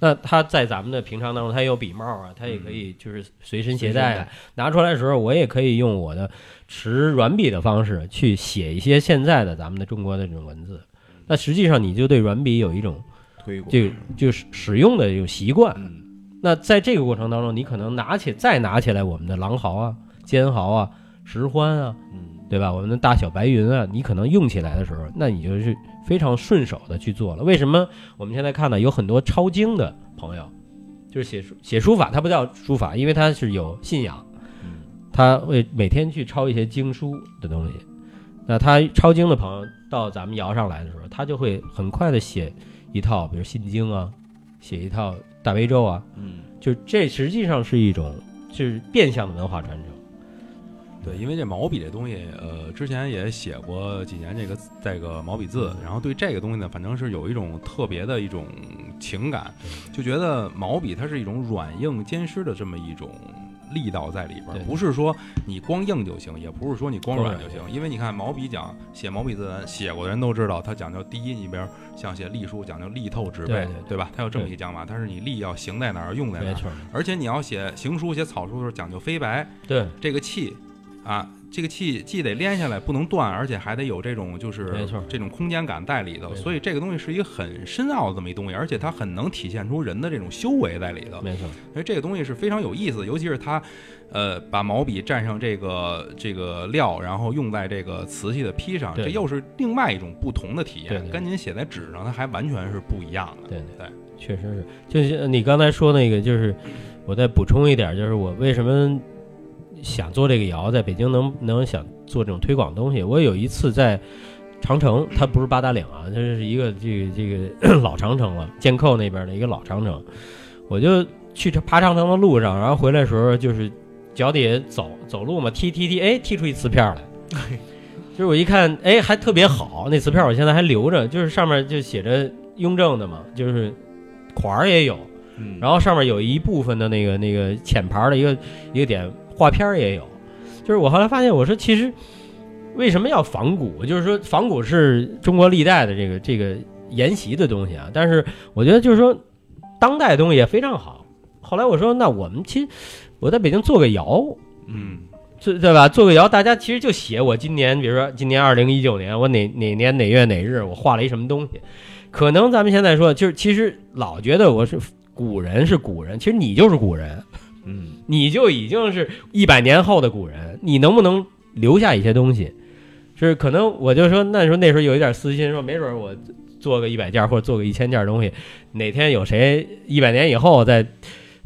那它在咱们的平常当中，它有笔帽啊，它也可以就是随身携带啊。拿出来的时候，我也可以用我的持软笔的方式去写一些现在的咱们的中国的这种文字。那实际上你就对软笔有一种推广，就就是使用的这种习惯。嗯那在这个过程当中，你可能拿起再拿起来我们的狼毫啊、尖毫啊、石欢啊，嗯对吧？我们的大小白云啊，你可能用起来的时候，那你就是非常顺手的去做了。为什么我们现在看到有很多抄经的朋友，就是写书写书法，他不叫书法，因为他是有信仰，嗯他会每天去抄一些经书的东西。那他抄经的朋友到咱们窑上来的时候，他就会很快的写一套，比如心经啊，写一套大悲咒啊，嗯就这实际上是一种就是变相的文化传承。对，因为这毛笔这东西，呃，之前也写过几年这个这个毛笔字，然后对这个东西呢，反正是有一种特别的一种情感，就觉得毛笔它是一种软硬兼施的这么一种力道在里边，不是说你光硬就行，也不是说你光软就行，因为你看毛笔讲写毛笔字写过的人都知道，它讲究第一，你比如像写隶书讲究力透纸背，对吧？它有这么一个讲法，它是你力要行在哪儿，用在哪儿，而且你要写行书、写草书的时候讲究飞白，对，这个气啊，这个气既得连下来不能断，而且还得有这种就是没错这种空间感在里头，所以这个东西是一个很深奥的这么一东西，而且它很能体现出人的这种修为在里头。没错，所以这个东西是非常有意思的，尤其是它，呃，把毛笔蘸上这个这个料，然后用在这个瓷器的坯上，这又是另外一种不同的体验，对对跟您写在纸上它还完全是不一样的。对对，确实是。就是你刚才说那个，就是我再补充一点，就是我为什么想做这个窑，在北京能能想做这种推广东西。我有一次在长城，它不是八达岭啊，它是一个这个这个 老长城了，箭扣那边的一个老长城。我就去爬长城的路上，然后回来的时候就是脚底下走走路嘛，踢踢踢，哎，踢出一瓷片来。就是我一看，哎，还特别好，那瓷片我现在还留着，就是上面就写着雍正的嘛，就是款儿也有，嗯，然后上面有一部分的那个那个浅盘的一个一个点画片儿也有，就是我后来发现，我说其实为什么要仿古？就是说仿古是中国历代的这个这个沿袭的东西啊，但是我觉得就是说当代东西也非常好。后来我说，那我们其实我在北京做个窑，嗯，对对吧？做个窑，大家其实就写我今年，比如说今年二零一九年，我哪哪年哪月哪日我画了一什么东西。可能咱们现在说，就是其实老觉得我是古人是古人，其实你就是古人，嗯你就已经是一百年后的古人，你能不能留下一些东西？是可能我就说那时候那时候有一点私心，说没准我做个一百件或者做个一千件东西，哪天有谁一百年以后再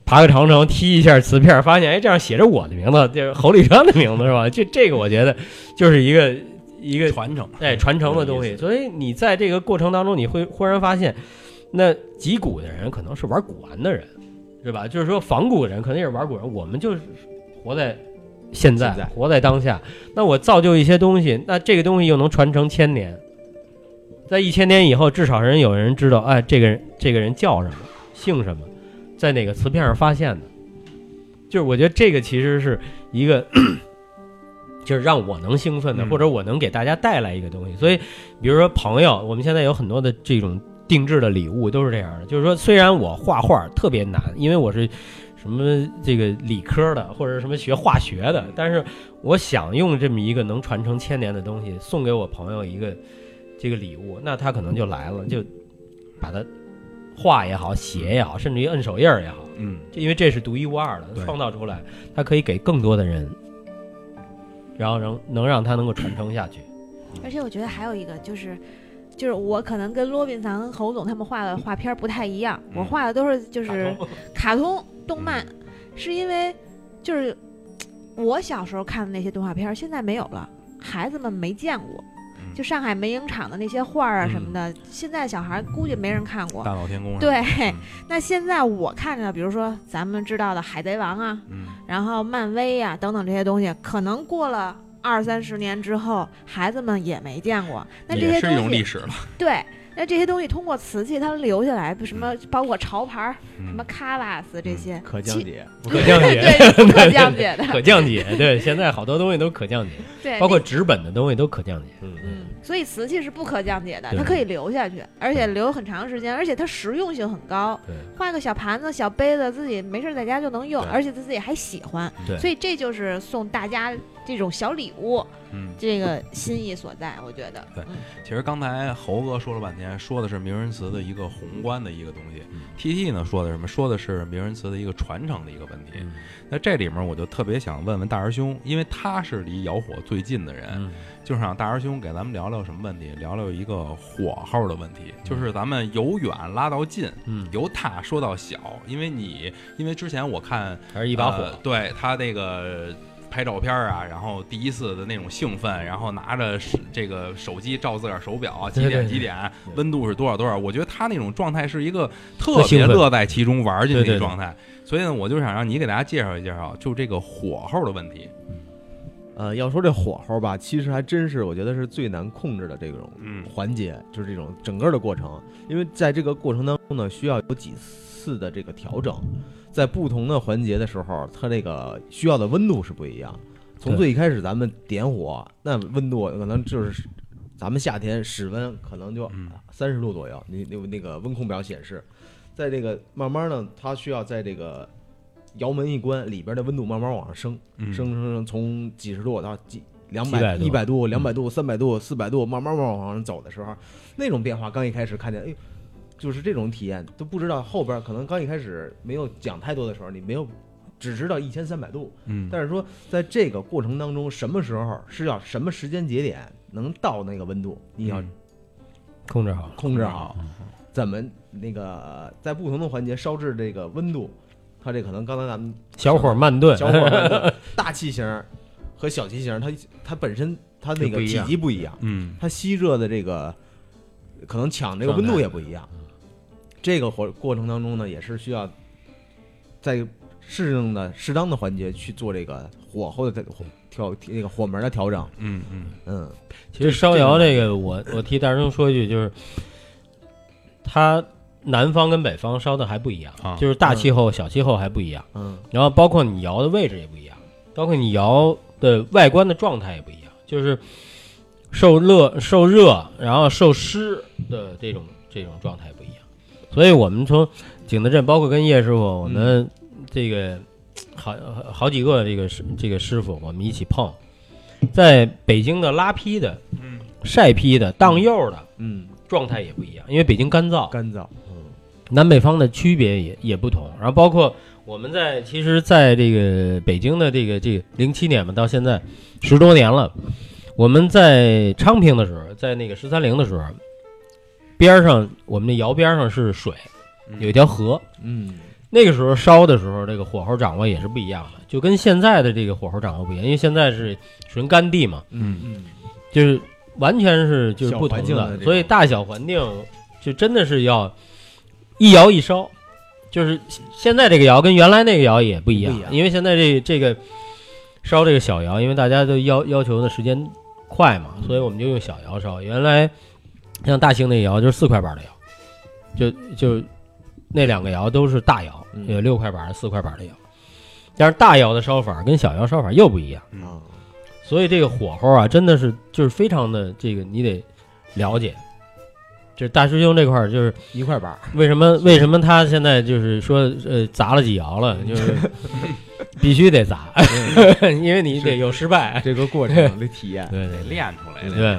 爬个长城踢一下瓷片，发现哎这样写着我的名字，就是侯立川的名字是吧？这这个我觉得就是一个一个传承，哎传承的东西，所以你在这个过程当中，你会忽然发现，那击鼓的人可能是玩古玩的人，是吧？就是说仿古人可能也是玩古人，我们就是活在现在，现在活在当下。那我造就一些东西，那这个东西又能传承千年，在一千年以后，至少人有人知道，哎，这个人这个人叫什么，姓什么，在哪个瓷片上发现的。就是我觉得这个其实是一个，就是让我能兴奋的，嗯或者我能给大家带来一个东西。所以，比如说朋友，我们现在有很多的这种定制的礼物都是这样的。就是说，虽然我画画特别难，因为我是什么这个理科的，或者什么学化学的，但是我想用这么一个能传承千年的东西送给我朋友一个这个礼物，那他可能就来了，就把它画也好，写也好，甚至于摁手印儿也好，嗯，因为这是独一无二的，创造出来，它可以给更多的人，然后能能让它能够传承下去。而且我觉得还有一个就是，就是我可能跟罗宾桑、跟侯总他们画的画片不太一样，我嗯画的都是就是卡通动漫，是因为就是我小时候看的那些动画片现在没有了，孩子们没见过。嗯就上海梅影厂的那些画儿啊什么的，现在小孩估计没人看过。大闹天宫，对，嗯那现在我看着，比如说咱们知道的《海贼王》啊，嗯，然后漫威呀、等等这些东西，可能过了二三十年之后，孩子们也没见过。那这些也是一种东西，历史了，对，那那这些东西通过瓷器它能留下来，什么包括潮牌儿、什嗯么卡瓦斯这些，可降解，可降解，对，不可降解的，可降解。对，现在好多东西都可降解，对，包括纸本的东西都可降解。嗯嗯，所以瓷器是不可降解的，它可以留下去，而且留很长时间，而且它实用性很高。对换个小盘子、小杯子，自己没事在家就能用，而且他自己还喜欢，对所以这就是送大家这种小礼物，嗯，这个心意所在，我觉得。对嗯其实刚才猴哥说了半天，说的是名人词的一个宏观的一个东西嗯，T T 呢说的什么？说的是名人词的一个传承的一个问题。嗯那这里面我就特别想问问大师兄，因为他是离窑火最近的人，嗯就是让大师兄给咱们聊聊什么问题？聊聊一个火候的问题，就是咱们由远拉到近，嗯，由大说到小。因为你，因为之前我看还是一把火呃。对他那个拍照片啊，然后第一次的那种兴奋，然后拿着这个手机照自个儿手表啊，几点几点，温度是多少多少。我觉得他那种状态是一个特别乐在其中、玩进去的状态。所以呢，我就想让你给大家介绍一介绍，就这个火候的问题。呃，要说这火候吧，其实还真是我觉得是最难控制的这种嗯环节，就是这种整个的过程。因为在这个过程当中呢，需要有几次的这个调整，在不同的环节的时候，它这个需要的温度是不一样。从最一开始咱们点火，那温度可能就是咱们夏天室温可能就嗯三十度左右，那那那个温控表显示，在这个慢慢呢，它需要在这个窑门一关，里边的温度慢慢往上升。嗯升升升，从几十度到几两百、一百度、两百度、三百度、四百度，慢慢慢慢往上走的时候，那种变化刚一开始看见，哎呦，就是这种体验，都不知道后边可能刚一开始没有讲太多的时候，你没有只知道一千三百度，嗯，但是说在这个过程当中，什么时候是要什么时间节点能到那个温度，你要嗯控制好。控制好，怎么那个在不同的环节烧制这个温度，它这可能刚才咱们小火慢炖，小火慢炖 大气型和小气型，它它本身它那个体积不一样，嗯它吸热的这个可能抢这个温度也不一样。这个火过程当中呢，也是需要在适应的适当的环节去做这个火候的调那个火门的调整。嗯嗯嗯，其实烧窑这个，我我替大师兄说一句，就是它南方跟北方烧的还不一样，啊就是大气候、小气候还不一样，嗯然后包括你窑的位置也不一样，包括你窑的外观的状态也不一样，就是受热、受热，然后受湿的这种这种状态不一样。所以我们从景德镇，包括跟叶师傅，我们这个好好几个这个师这个师傅，我们一起碰，在北京的拉坯的、嗯。晒坯的、荡釉的嗯，状态也不一样，因为北京干燥，干燥。嗯。南北方的区别也也不同，然后包括我们在其实在这个北京的这个这个零七年嘛，到现在十多年了，我们在昌平的时候，在那个十三陵的时候，边上我们那窑边上是水，有一条河，嗯。那个时候烧的时候，这个火候掌握也是不一样的，就跟现在的这个火候掌握不一样，因为现在是纯干地嘛，嗯嗯，就是完全是就是不同的所以大小环境就真的是要一窑一烧，就是现在这个窑跟原来那个窑也不一样，不一样。因为现在这这个烧这个小窑，因为大家都要要求的时间快嘛，所以我们就用小窑烧。原来像大兴那窑就是四块板的窑，就就那两个窑都是大窑，嗯有六块板、四块板的窑，但是大窑的烧法跟小窑烧法又不一样。所以这个火候啊，真的是就是非常的这个你得了解。这是大师兄这块儿，就是一块板儿。为什么为什么他现在就是说呃砸了几窑了，就是 必须得砸，因为你得有失败。这个过程的体验。对得对练出来的。对，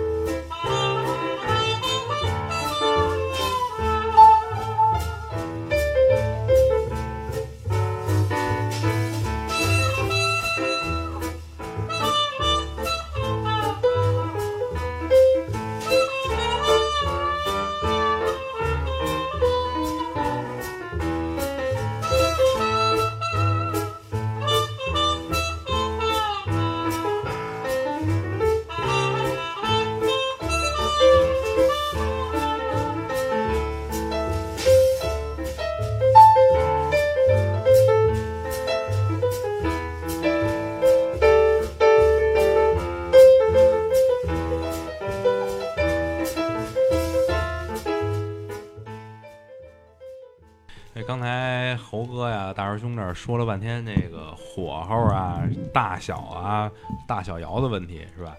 这刚才猴哥呀、大师兄这儿说了半天那个火候啊、大小啊、大小窑的问题，是吧？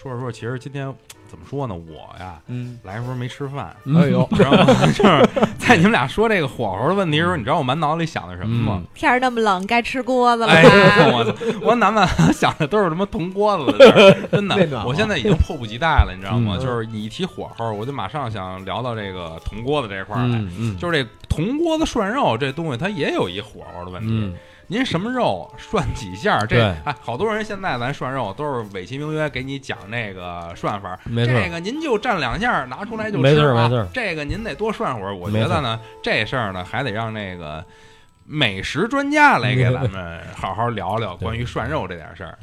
说着说着，其实今天怎么说呢？我呀，嗯，来的时候没吃饭，哎呦，知道吗？就是在你们俩说这个火候的问题的时候，你知道我满脑子里想的什么吗？天儿那么冷，该吃锅子了哎吧？呀，我操！我满满想的都是什么铜锅子的，真的我现在已经迫不及待了，你知道吗？嗯就是你一提火候，我就马上想聊到这个铜锅子这块儿来。嗯嗯，就是这铜锅子涮肉这东西，它也有一火候的问题。嗯您什么肉涮几下？这对哎，好多人现在咱涮肉都是美其名曰给你讲那个涮法，没错，这个您就蘸两下，拿出来就吃、啊。没错没错这个您得多涮会儿。我觉得呢，这事儿呢还得让那个美食专家来给咱们好好聊聊关于涮肉这点事儿。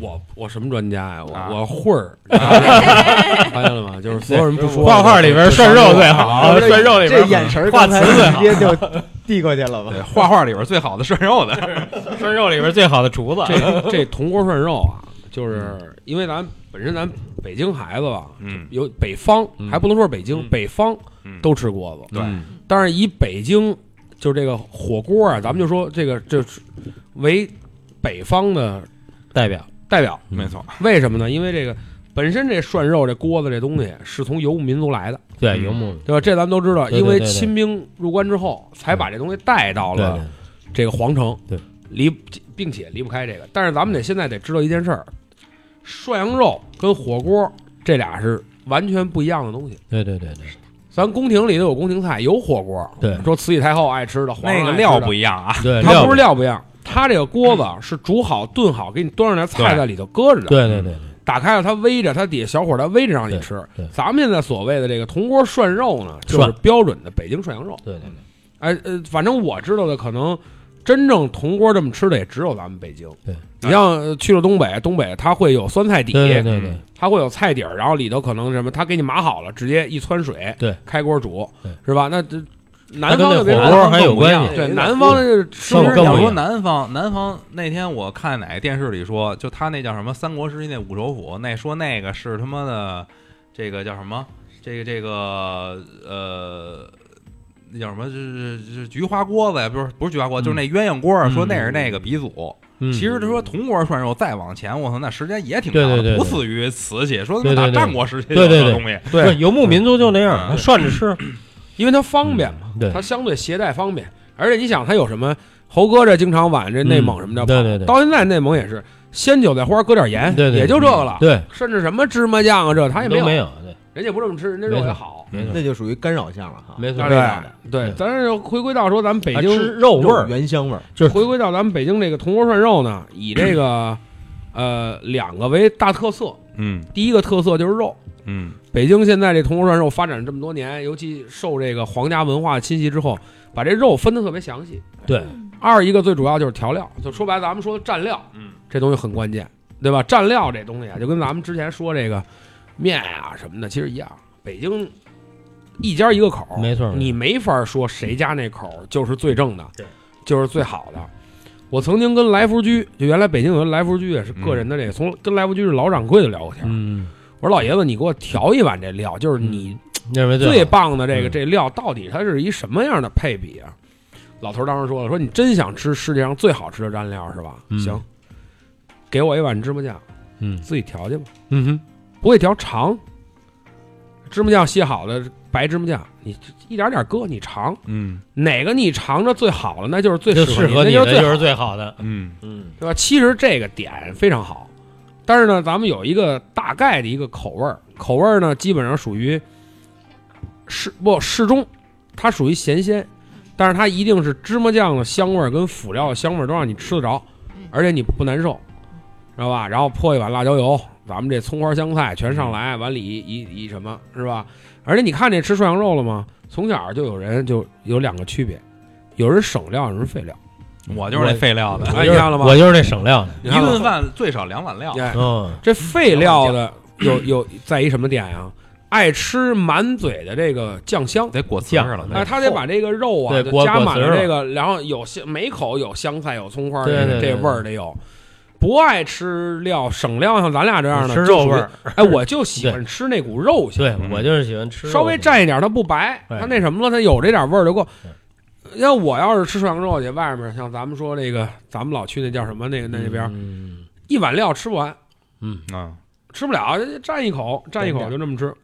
我我什么专家呀？我啊我会儿，发现了吗？就是所有人不说画画里边涮肉最好，涮肉里边这眼神画刚才词最好直接就递过去了吧？对，画画里边最好的涮肉的，涮肉里边最好的厨子。这这铜锅涮肉啊，就是因为咱本身咱北京孩子吧，嗯，有北方嗯还不能说是北京，嗯北方嗯都吃锅子，对嗯但是以北京就是这个火锅啊，咱们就说这个这是为北方的代表代表，没错，为什么呢？因为这个本身这涮肉这锅子这东西是从游牧民族来的，对游牧，对吧？这咱们都知道，对对因为对对清兵入关之后，才把这东西带到了这个皇城，对，离并且离不开这个。但是咱们得现在得知道一件事儿，涮羊肉跟火锅这俩是完全不一样的东西。对对对对咱宫廷里头有宫廷菜，有火锅，对说慈禧太后爱吃的，那个料不一样啊。对，它不是料料不一样，它这个锅子是煮好炖好，给你端上来，菜在里头搁着的。对对对打开了它煨着，它底下小火它煨着让你吃对对。咱们现在所谓的这个铜锅涮肉呢，就是标准的北京涮羊肉。对对对，哎呃，反正我知道的，可能真正铜锅这么吃的也只有咱们北京。对，你像呃去了东北，东北它会有酸菜底，对对对对它会有菜底儿，然后里头可能什么，它给你码好了，直接一汆水，对，开锅煮，是吧？那这南方的火锅还有关系。对南方的这吃更更其实要说南方，南方那天我看哪个电视里说，就他那叫什么三国时期那五首府，那说那个是他妈的这个叫什么？这个这个呃，那叫什么？就是就是菊花锅子呀，不是不是菊花锅，嗯就是那鸳鸯锅说那是那个鼻祖。嗯其实他说铜锅涮肉再往前，我操，那时间也挺长不次于瓷器。说他妈打对对对战国时期对对对有这东西，对游牧民族就那样，涮着吃，因为它方便嘛，对它相对携带方便，而且你想它有什么？猴哥这经常往这内蒙什么的跑，嗯对对对到现在内蒙也是鲜韭菜花搁点盐，对对也就这个了，对，甚至什么芝麻酱啊这他也有，都没有，对，人家不这么吃，人家肉也好。没错那就属于干扰项了哈，没错，对对，咱是回归到说咱们北京还吃肉味儿，原香味儿，就是回归到咱们北京这个铜锅涮肉呢，以这个呃两个为大特色。嗯第一个特色就是肉，嗯北京现在这铜锅涮肉发展这么多年，尤其受这个皇家文化侵袭之后，把这肉分得特别详细。对，二一个最主要就是调料，就说白了，咱们说的蘸料，嗯，这东西很关键，对吧？蘸料这东西啊，就跟咱们之前说这个面呀、什么的，其实一样。北京一家一个口，没错你没法说谁家那口就是最正的，对，就是最好的。我曾经跟来福居，就原来北京有个来福居也是个人的这个，从跟来福居是老掌柜的聊过天。嗯，我说老爷子，你给我调一碗这料，就是你认为最棒的这个嗯这料到底它是一什么样的配比啊？老头当时说了，说你真想吃世界上最好吃的蘸料是吧？嗯行，给我一碗芝麻酱，嗯自己调去吧。嗯哼，不会调尝，芝麻酱卸好的白芝麻酱，你一点点搁，你尝嗯哪个你尝着最好了，那就是最就适合你的就是那就是最好最好的，嗯嗯对吧？其实这个点非常好，但是呢，咱们有一个大概的一个口味儿，口味儿呢基本上属于适不适中，它属于咸鲜，但是它一定是芝麻酱的香味儿跟辅料的香味儿都让你吃得着，而且你不难受，知道吧？然后泼一碗辣椒油，咱们这葱花香菜全上来，碗里一一一什么是吧？而且你看这吃涮羊肉了吗？从小就有人就有两个区别，有人省料，有人废料。我就是那废料的，哎你看了吗？我就是那省料的，一顿饭最少两碗料。哎嗯，这废料的有有在一什么点呀？爱吃满嘴的这个酱香，得裹酱了，哎，他得把这个肉啊就加满了这个，然后有香每口有香菜有葱花，这味儿得有。不爱吃料省料，像咱俩这样的吃肉味儿，哎，我就喜欢吃那股肉香。对我就是喜欢吃稍微蘸一点，它不白，哎它那什么了，它有这点味儿就够。要我要是吃涮羊肉去，外面像咱们说这个，咱们老去那叫什么那个那那边，嗯。一碗料吃不完，嗯啊，吃不了，蘸一口，蘸一口就这么吃。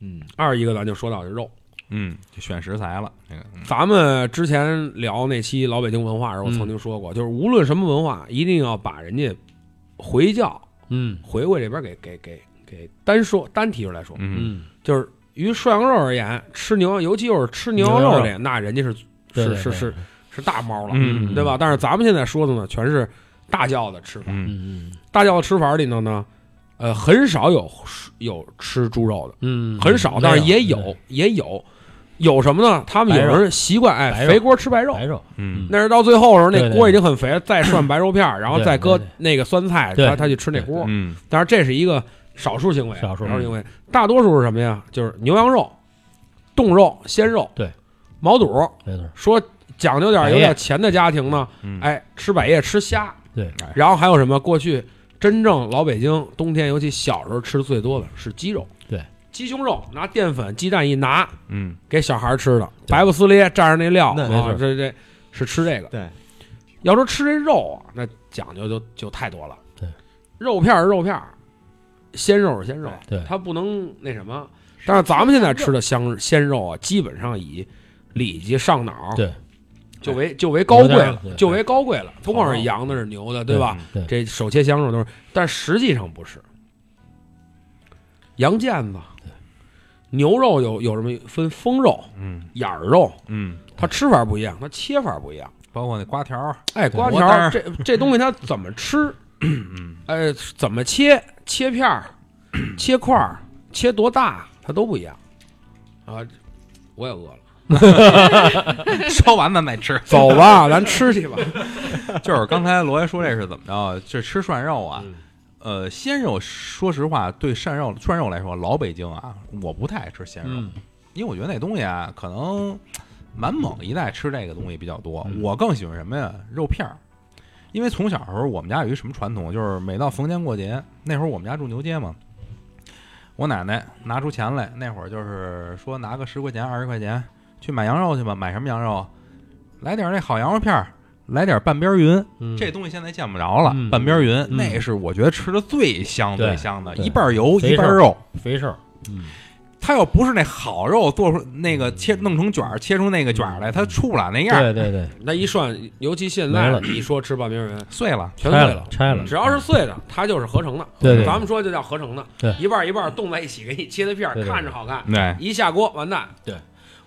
嗯，二一个咱就说到这肉，嗯，就选食材了，那个，嗯。咱们之前聊那期老北京文化的时候，我嗯。曾经说过，就是无论什么文化，一定要把人家回教嗯。回回这边给给给给单说单提出来说，嗯。嗯，就是于涮羊肉而言，吃牛羊，尤其又是吃牛羊肉。这，那人家是是是是是大猫了，嗯对吧？但是咱们现在说的呢，全是大叫的吃法。嗯嗯嗯大叫的吃法里头呢，呃，很少有有吃猪肉的，嗯，很少，但是也有也有。有什么呢？他们有人习惯哎肥锅吃白肉，白肉，嗯那是到最后的时候，那锅已经很肥了，再涮白肉片儿，然后再搁那个酸菜，对他他去吃那锅。嗯但是这是一个少数行为，少数行为，大多数是什么呀？就是牛羊肉、冻肉、鲜肉，对，毛肚。没错，说讲究点儿有点钱的家庭呢，嗯，哎，吃百叶吃虾，对，然后还有什么？过去真正老北京冬天，尤其小时候吃的最多的是鸡肉，对，鸡胸肉拿淀粉、鸡蛋一拿嗯给小孩吃的，白不撕裂蘸上那料那没错，啊这这是吃这个。对，要说吃这肉啊，那讲究就就太多了。对，肉片儿是肉片儿，鲜肉是鲜肉，对它不能那什么。但是咱们现在吃的香鲜肉啊，基本上以里脊上脑，对，就为就为高贵了，就为高贵了。不光是羊的，是牛的，对吧？对，这手切香肉都是，但实际上不是。羊腱子、牛肉有有什么分风肉、嗯眼儿肉，嗯，它吃法不一样，它切法不一样。包括那瓜条儿，哎，瓜条儿这这东西它怎么吃？嗯哎，怎么切？切片儿、切块儿、切多大，它都不一样。啊，我也饿了，烧完咱再吃。走吧，咱吃去吧。就是刚才罗爷说这是怎么着？这吃涮肉啊，嗯呃，鲜肉，说实话，对涮肉涮肉来说，老北京啊，我不太爱吃鲜肉，嗯因为我觉得那东西啊，可能满蒙一带吃这个东西比较多。嗯我更喜欢什么呀？肉片儿。因为从小时候我们家有一什么传统，就是每到逢年过节，那会儿我们家住牛街嘛，我奶奶拿出钱来，那会儿就是说拿个十块钱、二十块钱去买羊肉去吧，买什么羊肉？来点那好羊肉片儿，来点半边云。嗯。这东西现在见不着了，嗯。半边云、嗯。那是我觉得吃的最香最香的，一半油一半肉。肥瘦，嗯，它要不是那好肉做出那个切弄成卷儿，切出那个卷儿来，它出不了那样，对对对，那一涮，尤其现在你说吃半边云，碎了。全碎了。拆了，只要是碎的，它就是合成的。对对。咱们说就叫合成的，对。一半一半冻在一起，给你切的片儿，对对。对看着好看，对，一下锅完蛋。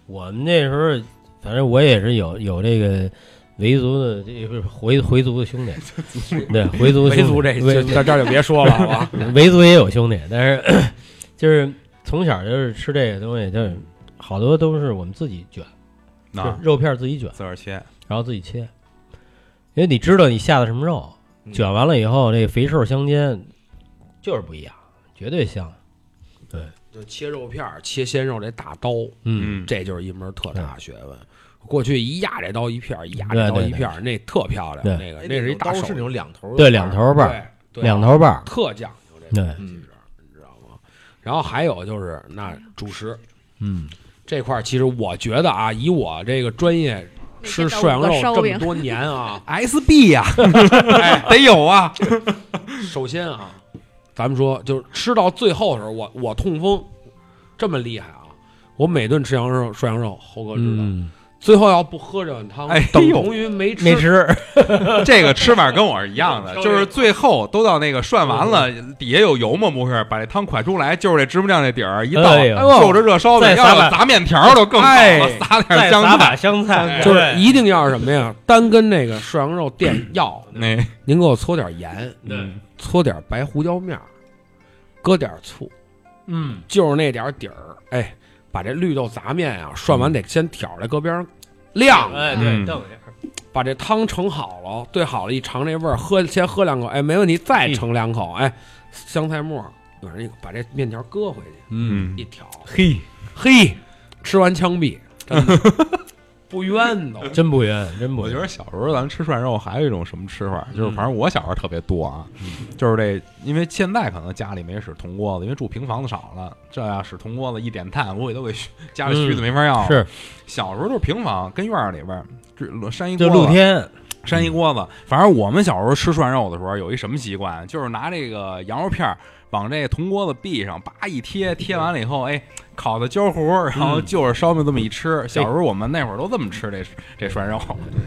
我们那时候，反正我也是有有这个维族的，这不是回回族的兄弟，对回族维族这维这就别说了，好吧？维族也有兄弟，但是 就是从小就是吃这个东西，就是好多都是我们自己卷，肉片自己卷，自个儿切，然后自己切，因为你知道你下的什么肉，嗯。卷完了以后，那个肥瘦相间就是不一样，绝对香。就切肉片儿、切鲜肉这大刀，嗯，这就是一门特大学问。过去一压这刀一片儿，一压这刀一片儿，那特漂亮。对那个哎那是一大手刀是那种两头对，两头把儿，对对两头把儿，特讲究这对个，其实你知道吗？然后还有就是那主食嗯，这块儿，其实我觉得啊，以我这个专业吃涮羊肉这么多年啊，SB 呀，哎，得有啊。首先啊，咱们说就是吃到最后的时候，我我痛风这么厉害啊！我每顿吃羊肉涮羊肉，猴哥知道，嗯，最后要不喝这碗汤，哎等同于没吃。没吃，这个吃法跟我是一样的，就是最后都到那个涮完了，底下有油吗？不是，把这汤蒯出来，就是这芝麻酱那底儿一倒，就着热烧饼，要有砸面条都更好了，哎撒点香菜撒把，香菜，就是一定要什么呀？单跟那个涮羊肉垫 药，那您给我搓点盐，对，搓点白胡椒面儿，搁点醋，嗯，就是那点儿底儿。哎，把这绿豆杂面啊涮完得先挑出来，搁边上晾。哎，嗯对，瞪一下，把这汤盛好了，兑好了，一尝这味儿，喝先喝两口，哎，没问题，再盛两口，哎，香菜末儿往上一把这面条搁回去，嗯。一挑，嘿，嘿，吃完枪毙，真的 不冤都。真不冤，真不冤。我觉得小时候咱吃涮肉还有一种什么吃法，就是嗯反正我小时候特别多啊，就是这，因为现在可能家里没使铜锅子，因为住平房子少了，这要使铜锅子一点炭，我给都给家里虚的没法要。是小时候都是平房，跟院儿里边儿这山一锅子露天，山一锅子。反正我们小时候吃涮肉的时候有一什么习惯，就是拿这个羊肉片儿往这铜锅子壁上叭一贴，贴完了以后，哎，烤的焦糊，然后就着烧饼这么一吃。小时候我们那会儿都这么吃这这涮肉。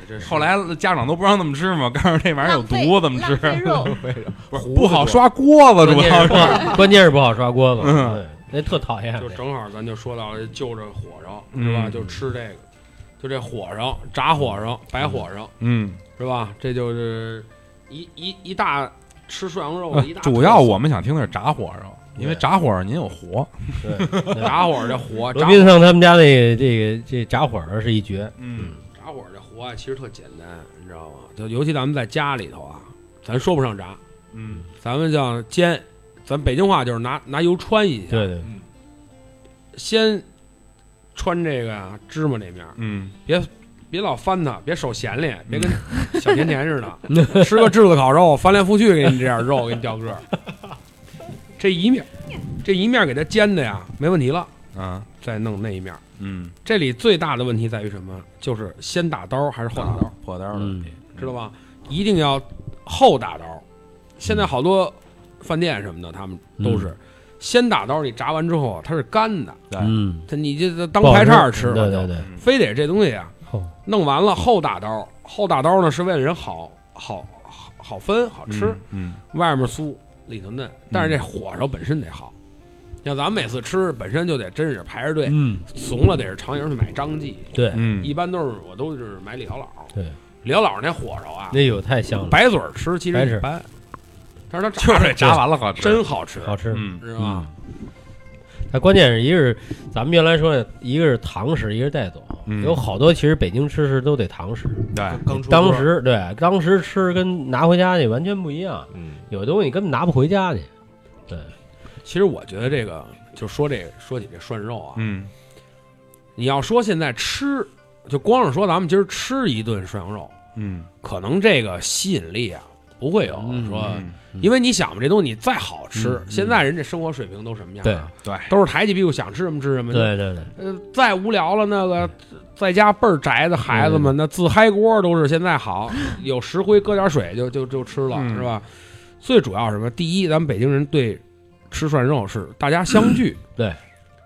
对，这后来家长都不让这么吃嘛，告诉这玩意儿有毒，怎么吃？肉不是不好刷锅子，主要是关键是不好刷锅子，嗯，那特讨厌。就正好咱就说到了就着火烧是吧？嗯就吃这个，就这火烧、炸火烧、白火烧嗯，是吧？这就是一一一大吃涮羊肉。主要我们想听的是炸火烧，因为炸火烧您有活。对，炸火这活，罗炸宾上他们家那个这个这炸火儿是一绝，嗯炸火这活啊，其实特简单，你知道吗？就尤其咱们在家里头啊，咱说不上炸，嗯咱们叫煎，咱北京话就是拿拿油穿一下，对对，先穿这个啊芝麻这面，嗯别老翻它，别手闲咧，别跟小甜甜似的，吃个炙子烤肉，翻来覆去给你这点肉给你掉个儿。这一面，这一面给它煎的呀，没问题了，啊再弄那一面。嗯，这里最大的问题在于什么？就是先打刀还是后打刀，破刀的问题知道吧？一定要后打刀。现在好多饭店什么的，他们都是先打刀，你炸完之后啊，它是干的，对嗯，它你这当不好排叉吃了，对对对，非得这东西啊，后弄完了后打刀，后打刀呢是为了人好好好好分好吃，嗯外面酥里头嫩，但是这火烧本身得好。像咱们每次吃本身就得真是排着队，嗯，怂了得是长营去买张记，对。嗯。一般都是我都是买李小老。对，李小老那火烧啊，那有太香了，白嘴吃其实一般，但是它就是炸炸完了好吃，真好吃，好吃。嗯。是吧？它关键是一个是咱们原来说的，一个是堂食，一个是带走，嗯有好多其实北京吃是都得堂食，对，刚出当锅时对当时吃跟拿回家去完全不一样，嗯有的东西你根本拿不回家去。对，其实我觉得这个就说这个说起这涮肉啊，嗯你要说现在吃，就光是说咱们今儿吃一顿涮羊肉，嗯可能这个吸引力啊不会有嗯说，嗯因为你想吧，这东西你再好吃现在人这生活水平都什么样对？对，都是抬起屁股想吃什么吃什么。，对对对，呃，再无聊了，那个在家倍儿宅的孩子们，那自嗨锅都是现在好，有石灰搁点水就就就吃了，嗯。是吧？最主要什么？第一，咱们北京人对吃涮肉是大家相聚，对。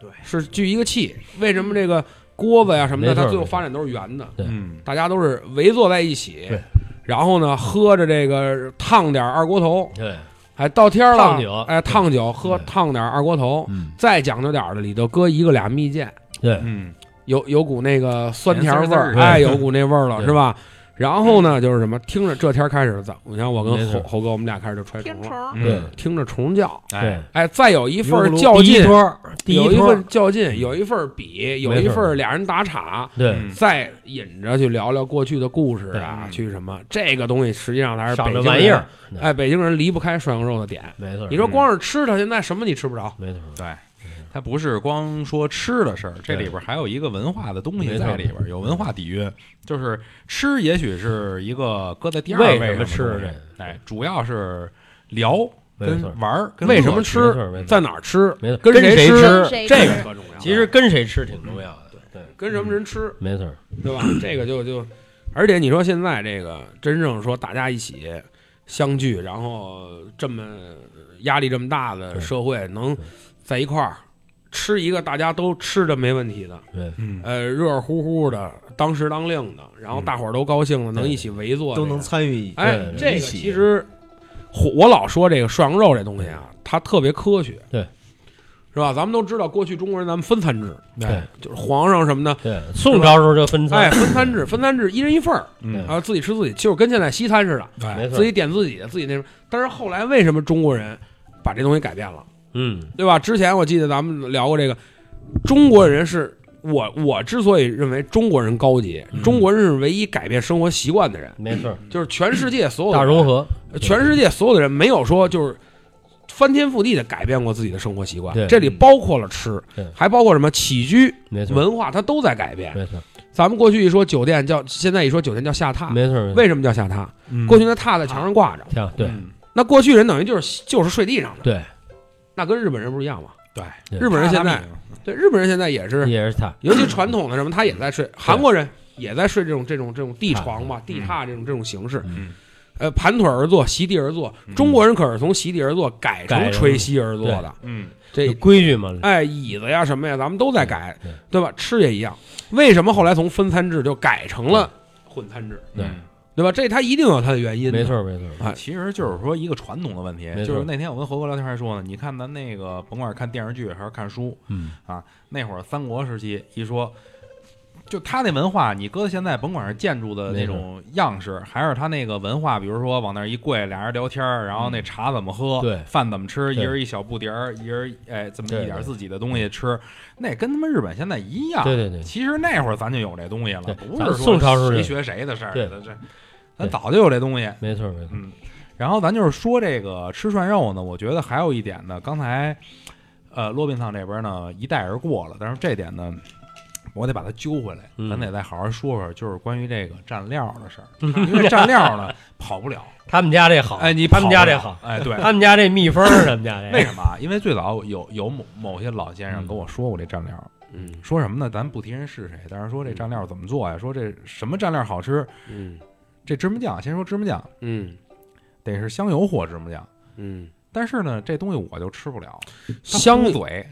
对。是聚一个气。为什么这个锅子呀什么的，它最后发展都是圆的？对。嗯。大家都是围坐在一起对，然后呢，喝着这个烫点二锅头，对，哎，到天儿了，烫酒。哎，烫酒喝烫点二锅头，嗯，再讲究点儿的里头搁一个俩蜜饯，对，嗯有有股那个酸甜味儿哎，有股那味儿了，是吧？然后呢，就是什么，听着这天开始，咱你看我跟猴猴哥，我们俩开始就揣听虫。了，对嗯，听着虫叫，哎，哎，再有一份较劲，有一份，较劲，有一份比，有一份俩人打岔，对，嗯再引着去聊聊过去的故事啊，去什么这个东西，实际上还是北京玩意儿，，哎，北京人离不开涮羊肉的点。没错，你说光是吃它，现在什么你吃不着？没错，对，它不是光说吃的事儿，这里边还有一个文化的东西没在里边，有文化底蕴。就是吃，也许是一个搁在第二为位什么吃哎，主要是聊跟玩儿，跟为什么吃在哪儿吃？没错，跟谁谁吃？这个重要。其实跟谁吃挺重要的，对，跟什么人吃，没错，对吧？这个就就，而且你说现在这个真正说大家一起相聚，然后这么压力这么大的社会，能在一块儿吃一个大家都吃着没问题的，对，嗯。呃，热热乎乎的，当时当令的，然后大伙儿都高兴了，能一起围坐，都能。参与，哎，这个其实，我我老说这个涮羊肉这东西啊，它特别科学，对，是吧？咱们都知道，过去中国人咱们分餐制，对。就是皇上什么的，对，宋朝时候就分餐。哎，分餐制，分餐制，一人一份儿，嗯。啊，自己吃自己，就是跟现在西餐似的，没错。自，己点自己的，自己那什么。但是后来为什么中国人把这东西改变了，嗯，对吧？之前我记得咱们聊过这个，中国人是我我之所以认为中国人高级，嗯中国人是唯一改变生活习惯的人，没错，就是全世界所有的大融合，全世界所有的人没有说就是翻天覆地的改变过自己的生活习惯对，这里包括了吃对，还包括什么起居没错，文化，它都在改变。没错，咱们过去一说酒店叫，现在一说酒店叫下榻，没错，没错为什么叫下榻？嗯过去那榻在墙上挂着，像对嗯那过去人等于就是就是睡地上的，对，那跟日本人不是一样吗？对，日本人现在对日本人现在也是，也是他，尤其传统的什么，他也在睡，韩国人也在睡这种这种这种地床嘛，地嗯榻这种这种形式，嗯呃，盘腿而坐，席地而坐。嗯中国人可是从席地而坐改成垂膝而坐的，嗯这有规矩嘛，哎椅子呀什么呀，咱们都在改对，吧？吃也一样，为什么后来从分餐制就改成了混餐制，对嗯对吧？这它一定有它的原因的，没错没错，啊其实就是说一个传统的问题就是那天我跟猴哥聊天还说呢，你看咱那个甭管是看电视剧还是看书，嗯。啊，那会儿三国时期一说，就他那文化，你搁到现在，甭管是建筑的那种样式，还是他那个文化，比如说往那儿一跪，俩人聊天儿，然后那茶怎么喝，对饭怎么吃，一人一小布碟儿，一人哎这么对对一点自己的东西吃，那跟他们日本现在一样。对对对。其实那会儿咱就有这东西了，不是说宋朝时候就谁学谁的事儿，对这咱早就有这东西。没错没错，嗯，然后咱就是说这个吃涮肉呢，我觉得还有一点呢，刚才呃罗宾桑这边呢一带而过了，但是这点呢。我得把它揪回来，嗯咱得再好好说说，就是关于这个蘸料的事儿。因为蘸料呢跑不了，他们家这好，哎，你他们家这好，哎，对，他们家这蜜蜂儿，他们家这为什么啊？因为最早有有某某些老先生嗯跟我说过这蘸料，嗯说什么呢？咱不提人是谁，但是说这蘸料怎么做呀？说这什么蘸料好吃？嗯这芝麻酱，先说芝麻酱，嗯得是香油和芝麻酱。嗯，但是呢，这东西我就吃不了，香嘴，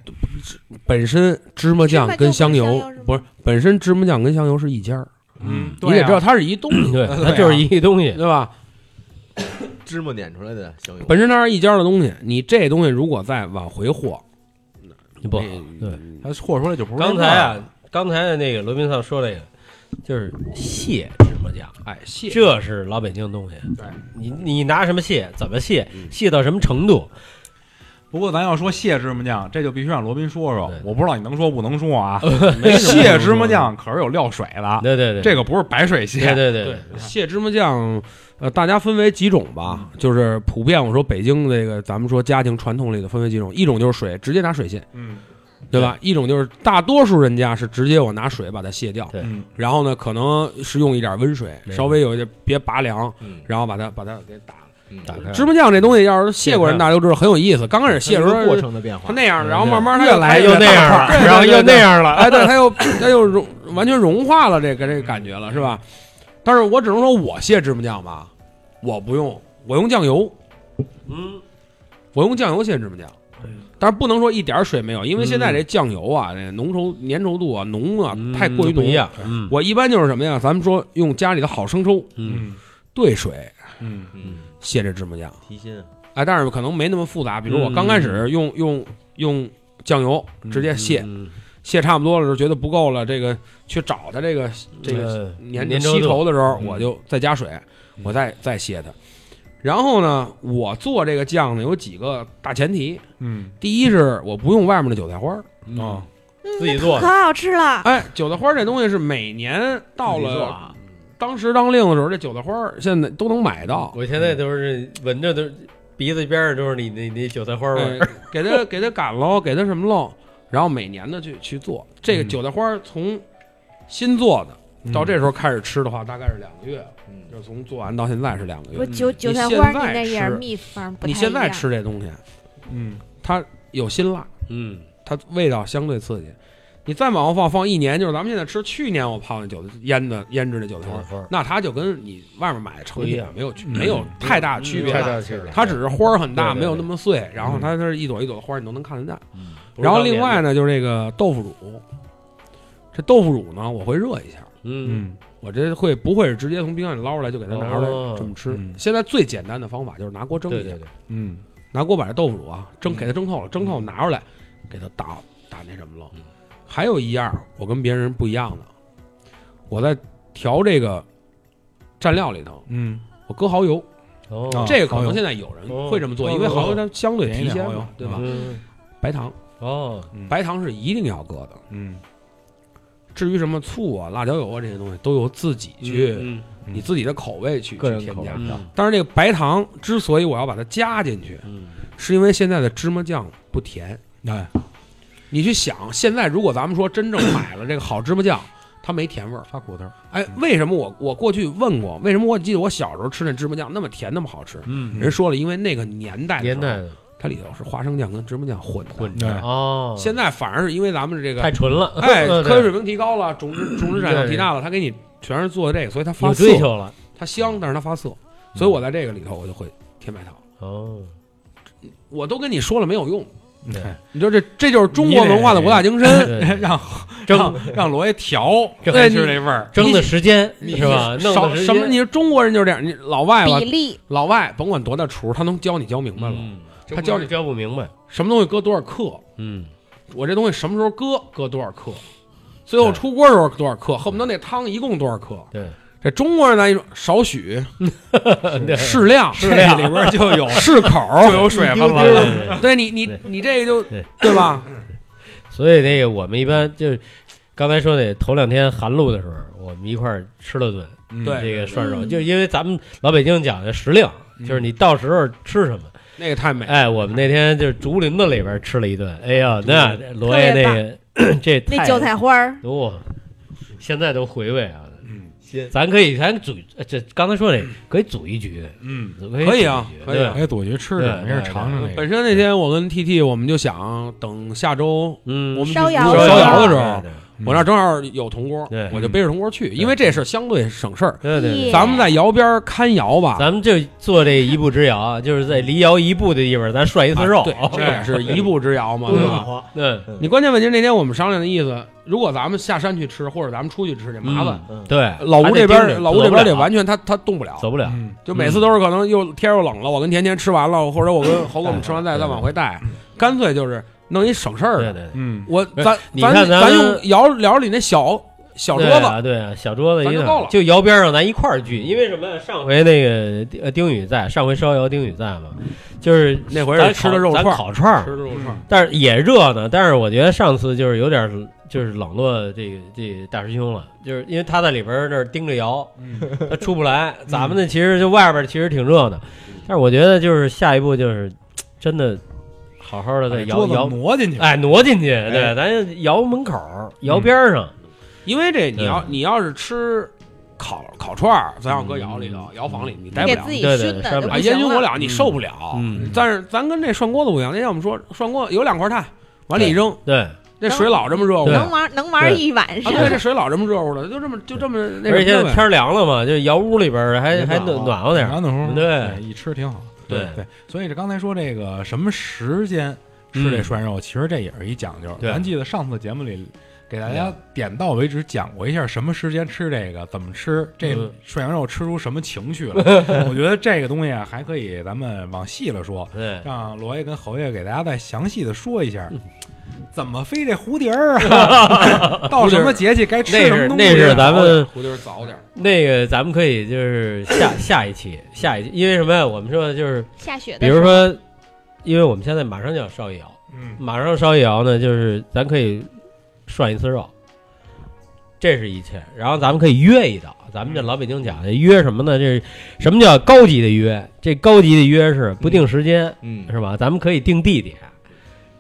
本身芝麻酱跟香油不是本身芝麻酱跟香油是一家儿，嗯，你得知道道，它是一东西，它就是一东西，对吧？芝麻碾出来的香油，本身它是一家的东西，你这东西如果再往回和，不好。对，它和出来就不是刚才啊，刚才的那个罗宾桑说这个，就是蟹芝麻酱，哎，蟹这是老北京东西。对，你你拿什么蟹？怎么蟹嗯？蟹到什么程度？不过咱要说蟹芝麻酱，这就必须让罗宾说说。我不知道你能说不能说啊？没什么蟹芝麻酱可是有料水的，对对对，这个不是白水蟹。对对对对蟹芝麻酱，呃，大家分为几种吧，就是普遍我说北京这个咱们说家庭传统里的分为几种，一种就是水，直接拿水蟹，嗯对吧？一种就是大多数人家是直接我拿水把它卸掉，对。嗯。然后呢，可能是用一点温水，稍微有一点别拔凉，嗯。然后把它把它给打打开。芝麻酱这东西要是卸过人，大家都知道很有意思。刚开始卸的时候过程的变化。它，那样，然后慢慢它越来又又那样然后又那样了。哎，对，它又 它又融完全融化了这个这个感觉了，是吧？但是我只能说我卸芝麻酱吧，我不用，我用酱油，嗯，我用酱油卸芝麻酱。但是不能说一点水没有，因为现在这酱油啊，这浓稠粘稠度啊浓啊，太过于浓不一。样。嗯我一般就是什么呀？咱们说用家里的好生抽嗯兑水嗯嗯，卸这芝麻酱，提鲜，哎，但是可能没那么复杂。比如我刚开始用用用酱油直接卸，嗯卸差不多了时候，觉得不够了，这个去找它这个这个呃粘粘稠稠的时候，嗯我就再加水，我再再卸它。然后呢，我做这个酱呢有几个大前提，嗯。第一是我不用外面的韭菜花儿，哦，嗯自己做。可好吃了。哎，韭菜花儿这东西是每年到自己做。了啊当时当令的时候，这韭菜花儿现在都能买到。我现在都是闻着都鼻子边上都是你那那韭菜花味哎儿。给它给它赶喽，给它什么喽，然后每年的去去做。这个嗯。韭菜花儿，从新做的到这时时候开始吃的话，大概是两个月，嗯就从做完到现在是两个我月。韭韭菜现花，你在那也秘方，不你现在吃这东西，嗯它有辛辣，嗯，它味道相对刺激。你再往后放放一年，就是咱们现在吃去年我泡那韭菜腌的腌制的韭菜花那它就跟你外面买的成品没有区嗯没有太大区别太。大区别它只是花儿很大，没有那么碎，然后嗯它它是一朵一朵的花，你都能看得见。嗯然后另外，呢，就是这个豆腐乳，这豆腐乳呢，我会热一下，嗯嗯我这会不会是直接从冰箱里捞出来就给它拿出哦来这么吃？嗯现在最简单的方法就是拿锅蒸一下，嗯拿锅把这豆腐乳啊蒸，嗯给它蒸透了，蒸透拿出来，给它打打那什么了嗯。还有一样我跟别人不一样的，我在调这个蘸料里头，嗯我搁蚝油，这个可能现在有人哦会这么做，哦因为蚝油哦它相对提鲜对吧？嗯白糖，哦，白糖是一定要搁的。嗯至于什么醋啊、辣椒油啊这些东西，都由自己去，嗯你自己的口味去个人去添加。但是这个白糖之所以我要把它加进去，嗯是因为现在的芝麻酱不甜。哎你去想，现在如果咱们说真正买了这个好芝麻酱，它没甜味儿。发苦头，哎，为什么我我过去问过，为什么我记得我小时候吃那芝麻酱那么甜那么好吃？嗯人说了，因为那个年代的时候年代的它里头是花生酱跟芝麻酱混。混着。哦，现在反而是因为咱们这个太纯了，哎，科学水平提高了，种植 种植产量提大了，它给你全是做的这个，所以它发有涩，追求了。它香，但是它发色，所以我在这个里头我就会添白糖。哦，我都跟你说了没有用，对。你说这这就是中国文化的博大精深。让蒸。让让罗爷调，对就是这味儿。蒸的时间你是吧？弄少什么？你说中国人就是这样，你老外吧比，例。老外甭管多大厨，他能教你教明白了，嗯，他教你教不明白，什么东西搁多少克，嗯，我这东西什么时候搁，搁多少克，最后出锅的时候多少克，恨不得那汤一共多少克。对，这中国人咱一说少许，适量，适量里边就有适口，就有水分对了。对你你你这个就对对吧？所以那个我们一般就是刚才说那头两天寒露的时候，我们一块儿吃了顿嗯对这个涮肉，嗯就因为咱们老北京讲的时令，就是你到时候吃什么。那个太美，哎，我们那天就是竹林子里边吃了一顿，哎呀，那罗爷那个 这太那韭菜花儿，哇，现在都回味啊。嗯咱可以，咱组这刚才说那可以组一局，嗯，可以啊可以啊。哎，赌局吃的，没事尝尝这个。本身那天我跟 T T 我们就想等下周嗯，我们去烧窑烧的时候窑的时候，对我那儿正好有铜锅对，我就背着铜锅去，因为这事儿相对省事儿。对对对咱们在窑边看窑吧，咱们就做这一步之遥，就是在离窑一步的地方，咱涮一次肉。对，这也是一步之遥嘛，对吧？对，你关键问题是那天我们商量的意思，如果咱们下山去吃，或者咱们出去吃，这麻烦。嗯对，老吴这边，老吴这边得完全他他动不了，走不了。嗯就每次都是可能又天又冷了，我跟甜甜吃完了，或者我跟猴哥我们吃完再再往回带，干脆就是弄一省事儿的。对对对，嗯，我咱咱你看咱咱用窑窑里那小小桌子，对啊，对啊，小桌子一个就够了就窑边上咱一块儿聚，因为什么呀？上回那个呃丁宇在，上回烧窑丁宇在嘛，就是那回咱是吃的烤咱肉串儿，烤串，吃的肉串儿。但是也热呢。但是我觉得上次就是有点儿就是冷落这个这个大师兄了，就是因为他在里边儿那儿盯着窑，他出不来。咱们呢，其实就外边儿其实挺热的，但是我觉得就是下一步就是真的好好的在窑桌子挪进去，哎挪进去，对，咱窑门口儿窑边上，因为这你要嗯你要是吃烤烤串儿，咱要搁窑里头，窑房里你待不了给自。己对对。烟熏火燎你受不了。嗯。但是咱跟这涮锅子不一样，那天我们说涮锅有两块炭，往里一扔，对，这水老这么热乎能玩能玩一晚上，对，这水老这么热乎的，就这么就这么那现在天凉了嘛，就窑屋里边还还暖暖和点暖和，对一吃挺好。对对，所以这刚才说这个什么时间吃这涮肉，其实这也是一讲究。咱记得上次节目里给大家点到为止讲过一下什么时间吃这个，怎么吃，这嗯涮羊肉吃出什么情绪了。我觉得这个东西啊，还可以咱们往细了说，让罗爷跟侯爷给大家再详细的说一下。怎么飞这蝴蝶儿啊？到什么节气该吃那是什么东西啊？那是咱们蝴蝶儿早点儿，那个咱们可以就是下下一期下一期，因为什么呀？我们说就是下雪的比时候，如说，因为我们现在马上就要烧一窑，嗯马上烧一窑呢，就是咱可以涮一次肉，这是一切。然后咱们可以约一道，咱们这老北京讲的约什么呢？这是什么叫高级的约？这高级的约是不定时间，嗯，是吧？咱们可以定地点，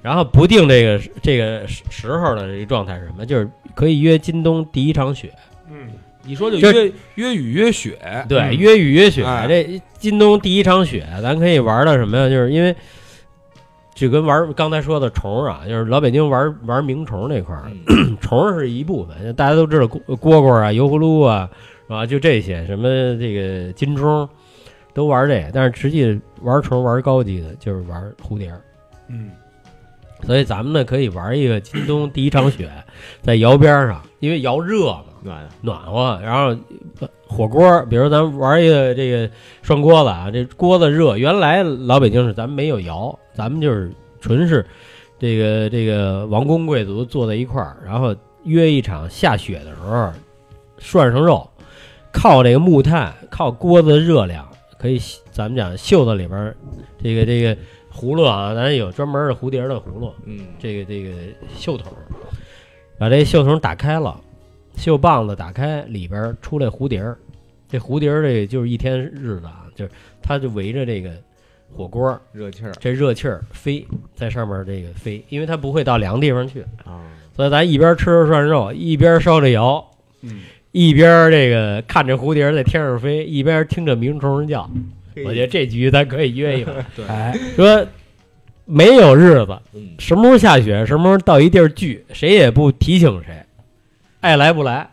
然后不定这个这个时时候的这个状态是什么？就是可以约今冬第一场雪。嗯你说就就约约雨约雪，对，嗯约雨约雪，哎这今冬第一场雪，咱可以玩到什么呀？就是因为就跟玩刚才说的虫啊，就是老北京玩玩鸣虫那块儿，嗯 虫是一部分，大家都知道蝈蝈蝈啊、油葫芦啊，是吧？就这些什么这个金钟都玩这个，但是实际玩虫玩高级的就是玩蝴蝶儿。嗯所以咱们呢可以玩一个今冬第一场雪，在窑边上，因为窑热嘛，暖暖和，然后呃火锅，比如咱玩一个这个涮锅子啊，这锅子热，原来老北京是咱们没有窑，咱们就是纯是这个这个王公贵族坐在一块儿，然后约一场下雪的时候涮上肉，靠这个木炭，靠锅子的热量，可以咱们讲袖子里边儿这个这个葫芦啊，咱有专门的蝴蝶的葫芦，嗯这个这个袖筒，把这袖筒打开了，袖棒子打开，里边出来蝴蝶儿。这蝴蝶儿这个就是一天日子啊，就是它就围着这个火锅，热气儿这热气儿飞在上面这个飞，因为它不会到凉地方去，啊，所以咱一边吃着涮肉，一边烧着窑，嗯，一边这个看着蝴蝶在天上飞，一边听着鸣虫叫。我觉得这局咱可以约一把，对，哎，说没有日子，嗯什么时候下雪，什么时候到一地儿聚，谁也不提醒谁，爱来不来，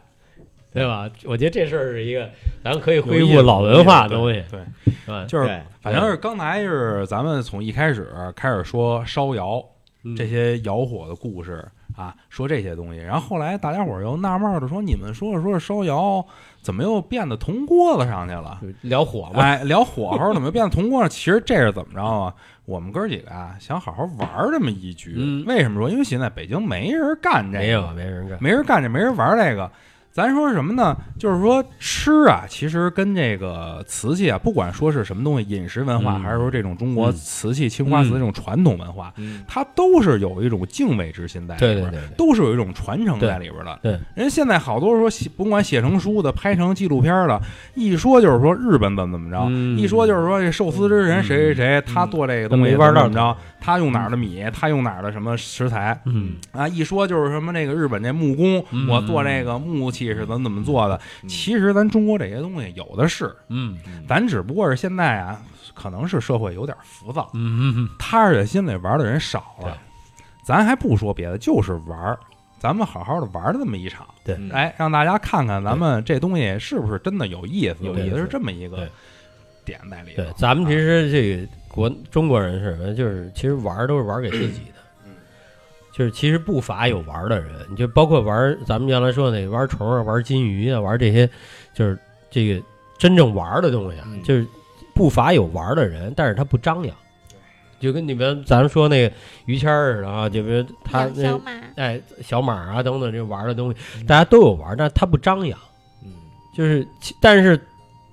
对吧？我觉得这事儿是一个，咱可以恢复老文化的东西，对，是吧？就是反正是刚才是咱们从一开始开始说烧窑嗯这些窑火的故事啊，说这些东西，然后后来大家伙儿又纳闷的说，你们说着说着烧窑，怎么又变到铜锅子上去了？聊火吧，哎，聊火候怎么变到铜锅上？其实这是怎么着啊？我们哥几个啊，想好好玩这么一局。嗯为什么说？因为现在北京没人干这个，没有没人干，没人干这，没人玩这个。咱说什么呢？就是说吃啊，其实跟这个瓷器啊，不管说是什么东西，饮食文化，嗯还是说这种中国嗯瓷器、青花瓷这种传统文化，嗯它都是有一种敬畏之心在里边儿，对对对对，都是有一种传承在里边儿的。对，人现在好多说写，甭管写成书的、拍成纪录片的，一说就是说日本怎么怎么着，嗯一说就是说这寿司之神谁谁谁，他做这个东西没法怎么着，他用哪儿的米，他用哪儿的什么食材，嗯。啊，一说就是什么那个日本那木工，嗯。我做那个木器是怎么怎么做的。嗯。其实咱中国这些东西有的是，嗯。咱只不过是现在啊，可能是社会有点浮躁，嗯。嗯踏实在心里玩的人少了。咱还不说别的，就是玩儿，咱们好好的玩儿这么一场，对。嗯。哎，让大家看看咱们这东西是不是真的有意思。有意思。是这么一个点在里头。对，。咱们其实这个国中国人是什么？就是其实玩儿都是玩儿给自己的，嗯就是其实不乏有玩儿的人，你就包括玩儿咱们原来说的那个玩虫啊、玩金鱼啊、玩这些，就是这个真正玩儿的东西啊，嗯就是不乏有玩儿的人，但是他不张扬。就跟你们咱们说那个于谦儿似的啊，就比如他那养小马，哎小马啊等等这玩的东西，大家都有玩，但是他不张扬。嗯就是，但是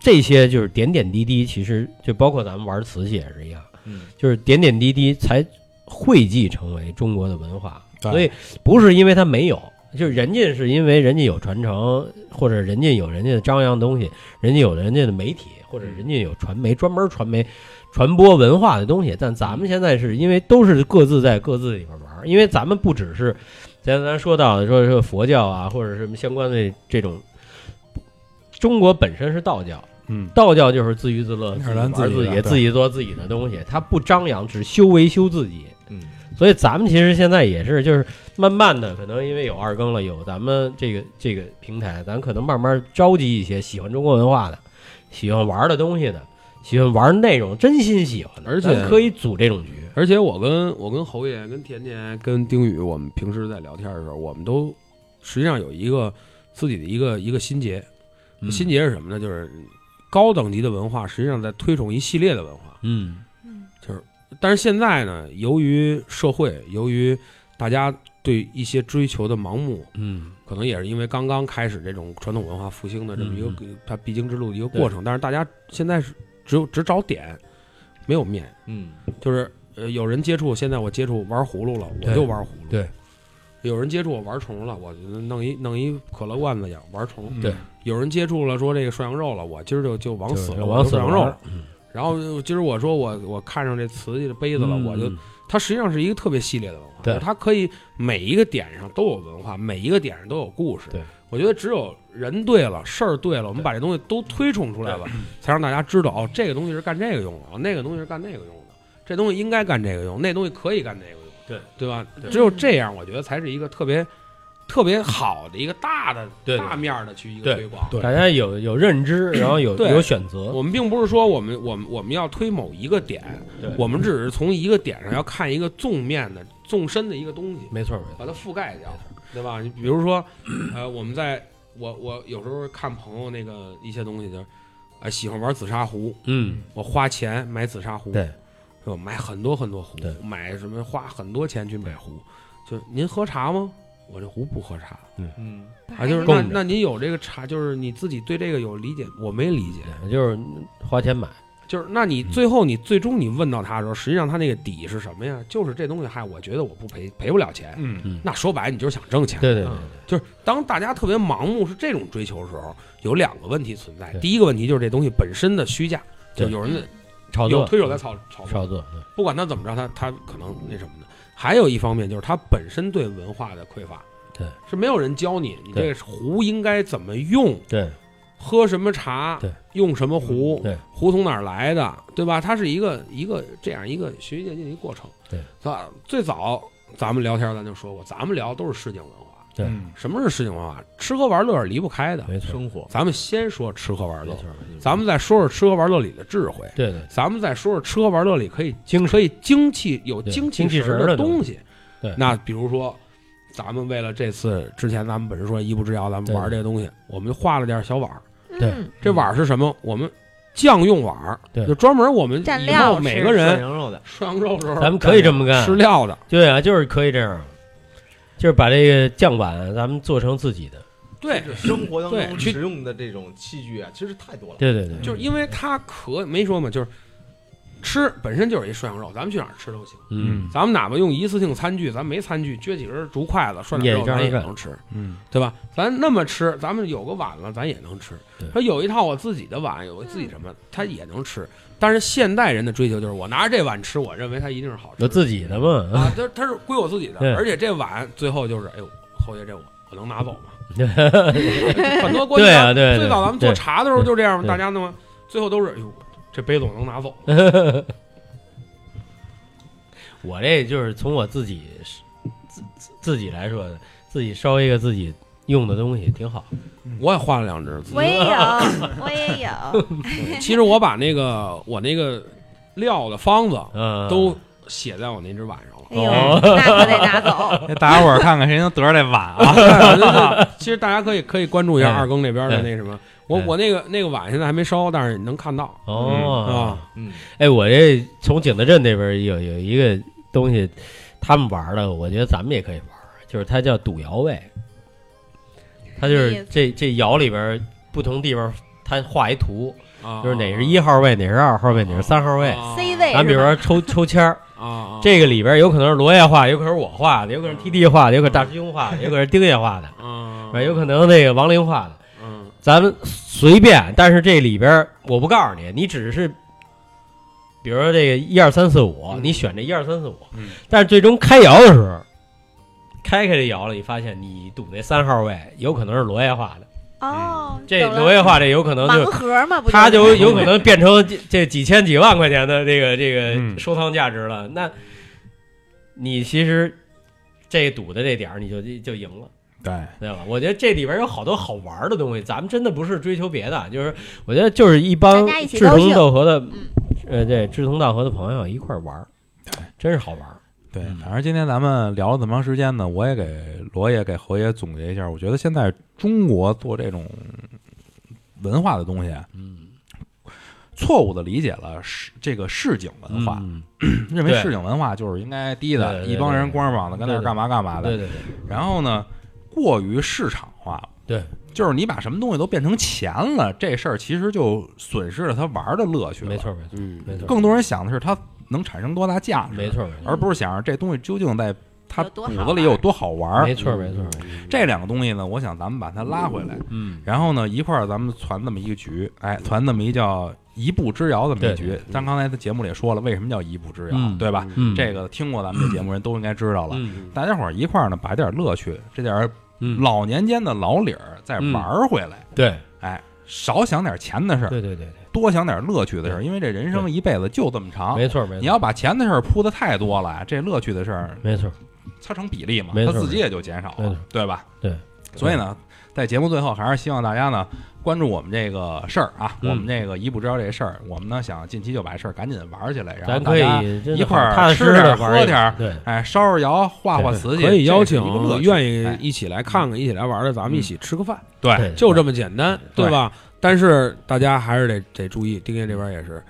这些就是点点滴滴，其实就包括咱们玩瓷器也是一样，嗯就是点点滴滴才汇集成为中国的文化。所以不是因为它没有，就是人家是因为人家有传承，或者人家有人家的张扬东西，人家有人家的媒体，或者人家有传媒专门传媒传播文化的东西。但咱们现在是因为都是各自在各自里边玩，因为咱们不只是咱咱说到的说说佛教啊，或者什么相关的这种。中国本身是道教，嗯，道教就是自娱自乐，是咱自己玩自己，自己做自己的东西，他不张扬，只修为修自己。嗯所以咱们其实现在也是，就是慢慢的，可能因为有二更了，有咱们这个这个平台，咱可能慢慢召集一些喜欢中国文化的、喜欢玩的东西的、喜欢玩内容、真心喜欢的，而且可以组这种局。而且我跟我跟侯爷、跟甜甜、跟丁宇，我们平时在聊天的时候，我们都实际上有一个自己的一个一个心结。嗯心结是什么呢？就是高等级的文化实际上在推崇一系列的文化，嗯。嗯但是现在呢，由于社会，由于大家对一些追求的盲目，嗯。可能也是因为刚刚开始这种传统文化复兴的这么一个嗯。它必经之路的一个过程，但是大家现在是只有只找点，没有面。嗯。就是呃，有人接触，现在我接触玩葫芦了，我就玩葫芦。对，有人接触我玩虫了，我就弄一弄一可乐罐子养玩虫。嗯对有人接触了说这个涮羊肉了，我今儿就就往死了，往死羊肉。然后今儿我说我我看上这瓷器的杯子了，我就嗯它实际上是一个特别系列的文化，对它可以每一个点上都有文化，每一个点上都有故事。对，我觉得只有人对了，事儿对了，我们把这东西都推崇出来了，才让大家知道哦，这个东西是干这个用的，哦，那个东西是干那个用的，这东西应该干这个用，那东西可以干那个用，对对吧？对只有这样，我觉得才是一个特别特别好的一个大的大面儿的去一个对推广。大家有有认知，然后有有选择。我们并不是说我们我们我们要推某一个点，对。我们只是从一个点上要看一个纵面的纵深的一个东西，没错没错，把它覆盖掉，对吧？你比如说，呃，我们在我我有时候看朋友那个一些东西，就是，呃，喜欢玩紫砂壶，嗯，我花钱买紫砂壶，对，我买很多很多壶对，买什么花很多钱去买壶，就您喝茶吗？我这壶不喝茶嗯嗯啊，就是那那您有这个茶，就是你自己对这个有理解，我没理解，就是花钱买。就是那你最后你最终你问到他的时候，实际上他那个底是什么呀？就是这东西，嗨，我觉得我不赔赔不了钱。嗯嗯那说白了，你就是想挣钱。对对对嗯就是当大家特别盲目是这种追求的时候，有两个问题存在。第一个问题就是这东西本身的虚假，就有人在炒作有推手在炒炒作，不管他怎么着，他他可能那什么的。还有一方面就是他本身对文化的匮乏，对，是没有人教你，你这个壶应该怎么用，对喝什么茶，对，用什么壶，对，壶从哪儿来的，对吧？它是一个一个这样一个循序渐进的一个过程，对，是吧？最早咱们聊天咱就说过，咱们聊都是市井文化。什么是市井文化？吃喝玩乐是离不开的。没错，生活。咱们先说吃喝玩乐，咱们再说说吃喝玩乐里的智慧，对。对咱们再说说吃喝玩乐里可以精可以精气有精精气神的东东西。对。那比如说，咱们为了这次之前咱们本身说一步之遥，咱们玩这个东西，我们就画了点小碗儿。对。嗯。这碗儿是什么？我们酱用碗儿，对。就专门我们以蘸料后每个人涮羊肉的，涮羊肉的时候，咱们可以这么干。吃料的。对啊，就是可以这样，就是把这个酱碗咱们做成自己的，对，生活当中使用的这种器具啊，其实太多了。对对对，就是因为它可没说嘛，就是吃本身就是一涮羊肉，咱们去哪儿吃都行。嗯，咱们哪怕用一次性餐具，咱没餐具，撅几根竹筷子涮点肉，咱也能吃。嗯对吧？咱那么吃，咱们有个碗了，咱也能吃对。他有一套我自己的碗，有个自己什么，他也能吃。但是现代人的追求就是，我拿着这碗吃，我认为它一定是好吃的。有自己的嘛，啊，它它是归我自己的，而且这碗最后就是，哎呦，侯爷这我我能拿走吗？很多国对啊对对最早咱们做茶的时候就这样，嘛大家那么最后都是，哎呦，这杯子我能拿走。我这就是从我自己自自自己来说的，自己烧一个自己用的东西挺好。我也画了两只，我也有，我也有，其实我把那个我那个料的方子嗯，都写在我那只碗上了。哎呦，哦那可得拿走。给大家伙儿看看谁能得着这碗啊！其实大家可以可以关注一下哎二更那边的哎那什么，我哎我那个那个碗现在还没烧，但是能看到哦啊，嗯，哎，我这从景德镇那边有有一个东西，他们玩的，我觉得咱们也可以玩，就是它叫赌窑位，它就是这这窑里边不同地方，他画一图，啊，就是哪是一号位，哪是二号位，哪是三号位。啊 C 位咱比如说抽抽签儿，啊啊，这个里边有可能是罗爷画，有可能是我画的，有可能是 T D 画的，有可能是大师兄画的，有可能是丁爷画的，嗯有可能那个王林画的。嗯。咱们随便，但是这里边我不告诉你，你只是，比如说这个一二三四五，嗯。你选这一二三四五嗯，但是最终开窑的时候，开开这窑了，你发现你赌那三号位有可能是罗爷画的，哦，这罗爷画这有可能盲就盒嘛，不他就就是有可能变成这这几千几万块钱的这个这个嗯收藏价值了。那你其实这赌的这点儿你就就赢了。对，对吧？我觉得这里边有好多好玩的东西，咱们真的不是追求别的，就是我觉得就是一帮志同道合的，嗯。呃，对，志同道合的朋友一块玩儿，真是好玩儿。对嗯，反正今天咱们聊了这么长时间呢，我也给罗爷、给侯爷总结一下，我觉得现在中国做这种文化的东西，嗯，错误的理解了市这个市井文化，嗯。认为市井文化就是应该低的，对对对一帮人光着膀子跟那干嘛干嘛的，对对对。然后呢，过于市场化。了。对，就是你把什么东西都变成钱了，这事儿其实就损失了他玩的乐趣了。没，错没错嗯。没错，更多人想的是它能产生多大价值，没错没错而不是想着这东西究竟在它骨子里有多好玩儿。没错没错，这两个东西呢，我想咱们把它拉回来，嗯，然后呢一块儿咱们攒这么一个局，哎，攒这么一叫一步之遥这么一局。咱刚才在节目里也说了，为什么叫一步之遥，嗯对吧？嗯这个听过咱们这节目人都应该知道了。嗯大家伙儿一块儿呢，把点乐趣，这点儿嗯，老年间的老理儿再玩儿回来，对哎，少想点钱的事儿，对对对对，多想点乐趣的事儿，因为这人生一辈子就这么长。没错没错，你要把钱的事儿铺的太多了，这乐趣的事儿没错。它成比例嘛，它自己也就减少了，对吧？对，所以呢，在节目最后，还是希望大家呢关注我们这个事儿啊，嗯。我们这个一步之遥这事儿，我们呢想近期就把这事儿赶紧玩起来，然后可以大家一块儿吃点喝点对，哎烧烧窑、画画瓷器，可以邀请一个乐愿意哎。一起来看看、一起来玩的，咱们一起吃个饭，对对。就这么简单，对。对吧？但是大家还是得得注意，丁爷这边也是。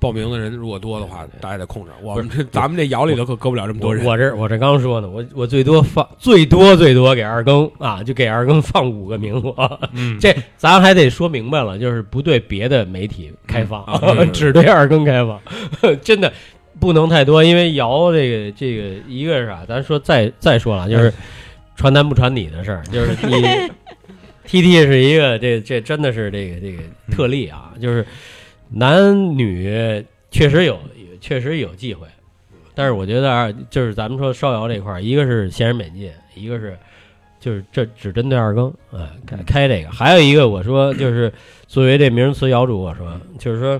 报名的人如果多的话，大家得控制。我们这咱们这窑里头可搁不了这么多人。我我这我这刚说呢，我我最多放最多最多给二更啊，就给二更放五个名额。嗯，这咱还得说明白了，就是不对别的媒体开放，只对二更开放，真的不能太多，因为窑这个这个一个是啊，咱说再再说了，就是传男不传女的事儿，就是你 T T 是一个这这真的是这个这个特例啊，就是男女确实有确实有忌讳，但是我觉得啊，就是咱们说烧窑这块儿，一个是闲人免进，一个是就是这只针对二更，哎，开开这个。还有一个，我说就是作为这名人词窑主，我说就是说，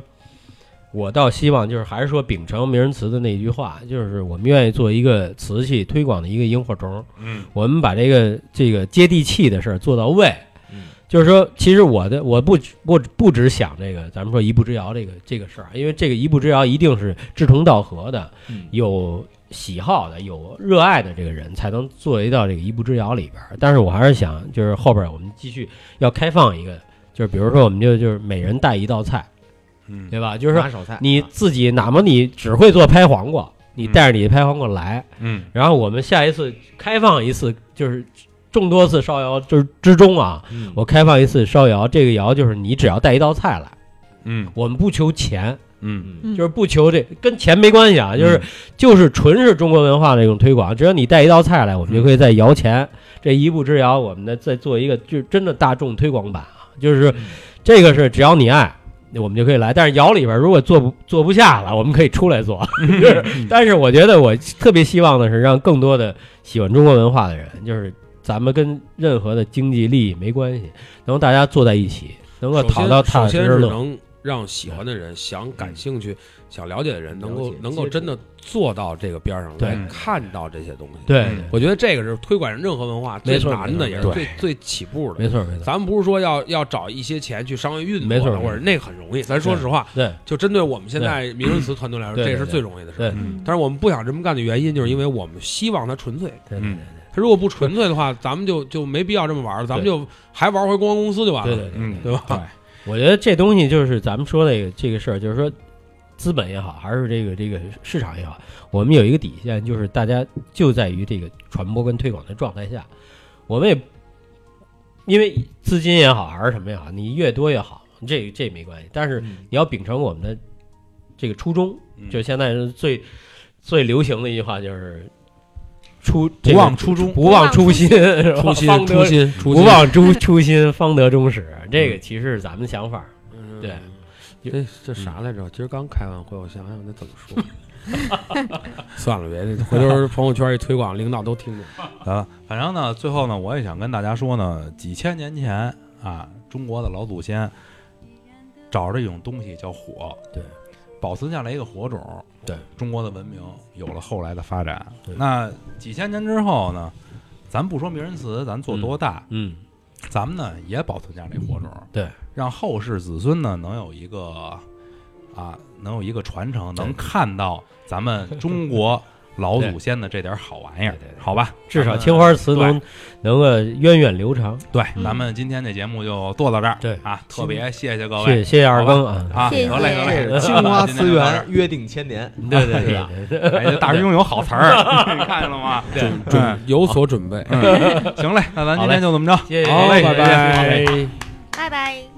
我倒希望就是还是说秉承名人词的那句话，就是我们愿意做一个瓷器推广的一个萤火虫，嗯我们把这个这个接地气的事儿做到位。嗯就是说，其实我的我不不不只想这个，咱们说一步之遥这个这个事儿，因为这个一步之遥一定是志同道合的，嗯。有喜好的、有热爱的这个人才能做到这个一步之遥里边儿。但是我还是想，就是后边儿我们继续要开放一个，就是比如说我们就就是每人带一道菜，嗯。对吧？就是说你自己哪怕你只会做拍黄瓜，你嗯。带着你的拍黄瓜来，嗯。然后我们下一次开放一次，就是众多次烧窑之之中啊，嗯。我开放一次烧窑，这个窑就是你只要带一道菜来，嗯。我们不求钱，嗯。嗯。就是不求这跟钱没关系啊，就是、就是纯是中国文化的一种推广。只要你带一道菜来，我们就可以在窑前这一步之遥，我们呢再做一个就是真的大众推广版啊，就是嗯。这个是只要你爱。我们就可以来，但是窑里边如果做不做不下了，我们可以出来做。就是，但是我觉得我特别希望的是让更多的喜欢中国文化的人，就是咱们跟任何的经济利益没关系，能够大家坐在一起，能够首讨到先首先踏实乐。是能让喜欢的人、想感兴趣、想了解的人，能够能够真的坐到这个边儿上对来看到这些东西。对，嗯我觉得这个是推广任何文化最没错难的，没错也是最最起步的。没错没错，咱们不是说要要找一些钱去商业运作，没错或者那个很容易。咱说实话，对就针对我们现在名人词团队来说，对对这是最容易的事儿。对嗯但是我们不想这么干的原因，就是因为我们希望它纯粹。对嗯它如果不纯粹的话，咱们就就没必要这么玩了，咱们就还玩回公关公司就完了，对对对，嗯对吧？对我觉得这东西就是咱们说这个这个事儿，就是说资本也好，还是这个这个市场也好，我们有一个底线，就是大家就在于这个传播跟推广的状态下，我们也因为资金也好，还是什么也好，你越多越好，这这没关系，但是嗯你要秉承我们的这个初衷，嗯就现在是最最流行的一句话就是。初不忘初衷不忘初心，初心初心，不忘初初心，方得终始。这个其实是咱们的想法。嗯对，这这啥来着？今儿刚开完会，我想想那怎么说。算了，别回头朋友圈一推广，领导都听见。啊，反正呢，最后呢，我也想跟大家说呢，几千年前啊，中国的老祖先找着一种东西叫火，对，保存下来一个火种，对，中国的文明有了后来的发展。那几千年之后呢，咱不说名人祠，咱做多大，嗯，咱们呢也保存下这火种，对，让后世子孙呢能有一个啊，能有一个传承，能看到咱们中国老祖先的这点好玩意儿对对，对。好吧？至少青花瓷对。能能够源远流长。对，嗯咱们今天这节目就做到这儿。对。啊，特别谢谢各位，谢谢谢谢二更啊，啊，谢谢。得嘞得嘞，青花瓷园约定千年，对对对。大师兄有好词儿，你看见了吗？对。嗯。准有所准备。嗯，行嘞，那咱今天就这么着，谢谢，好，谢谢拜拜。拜拜。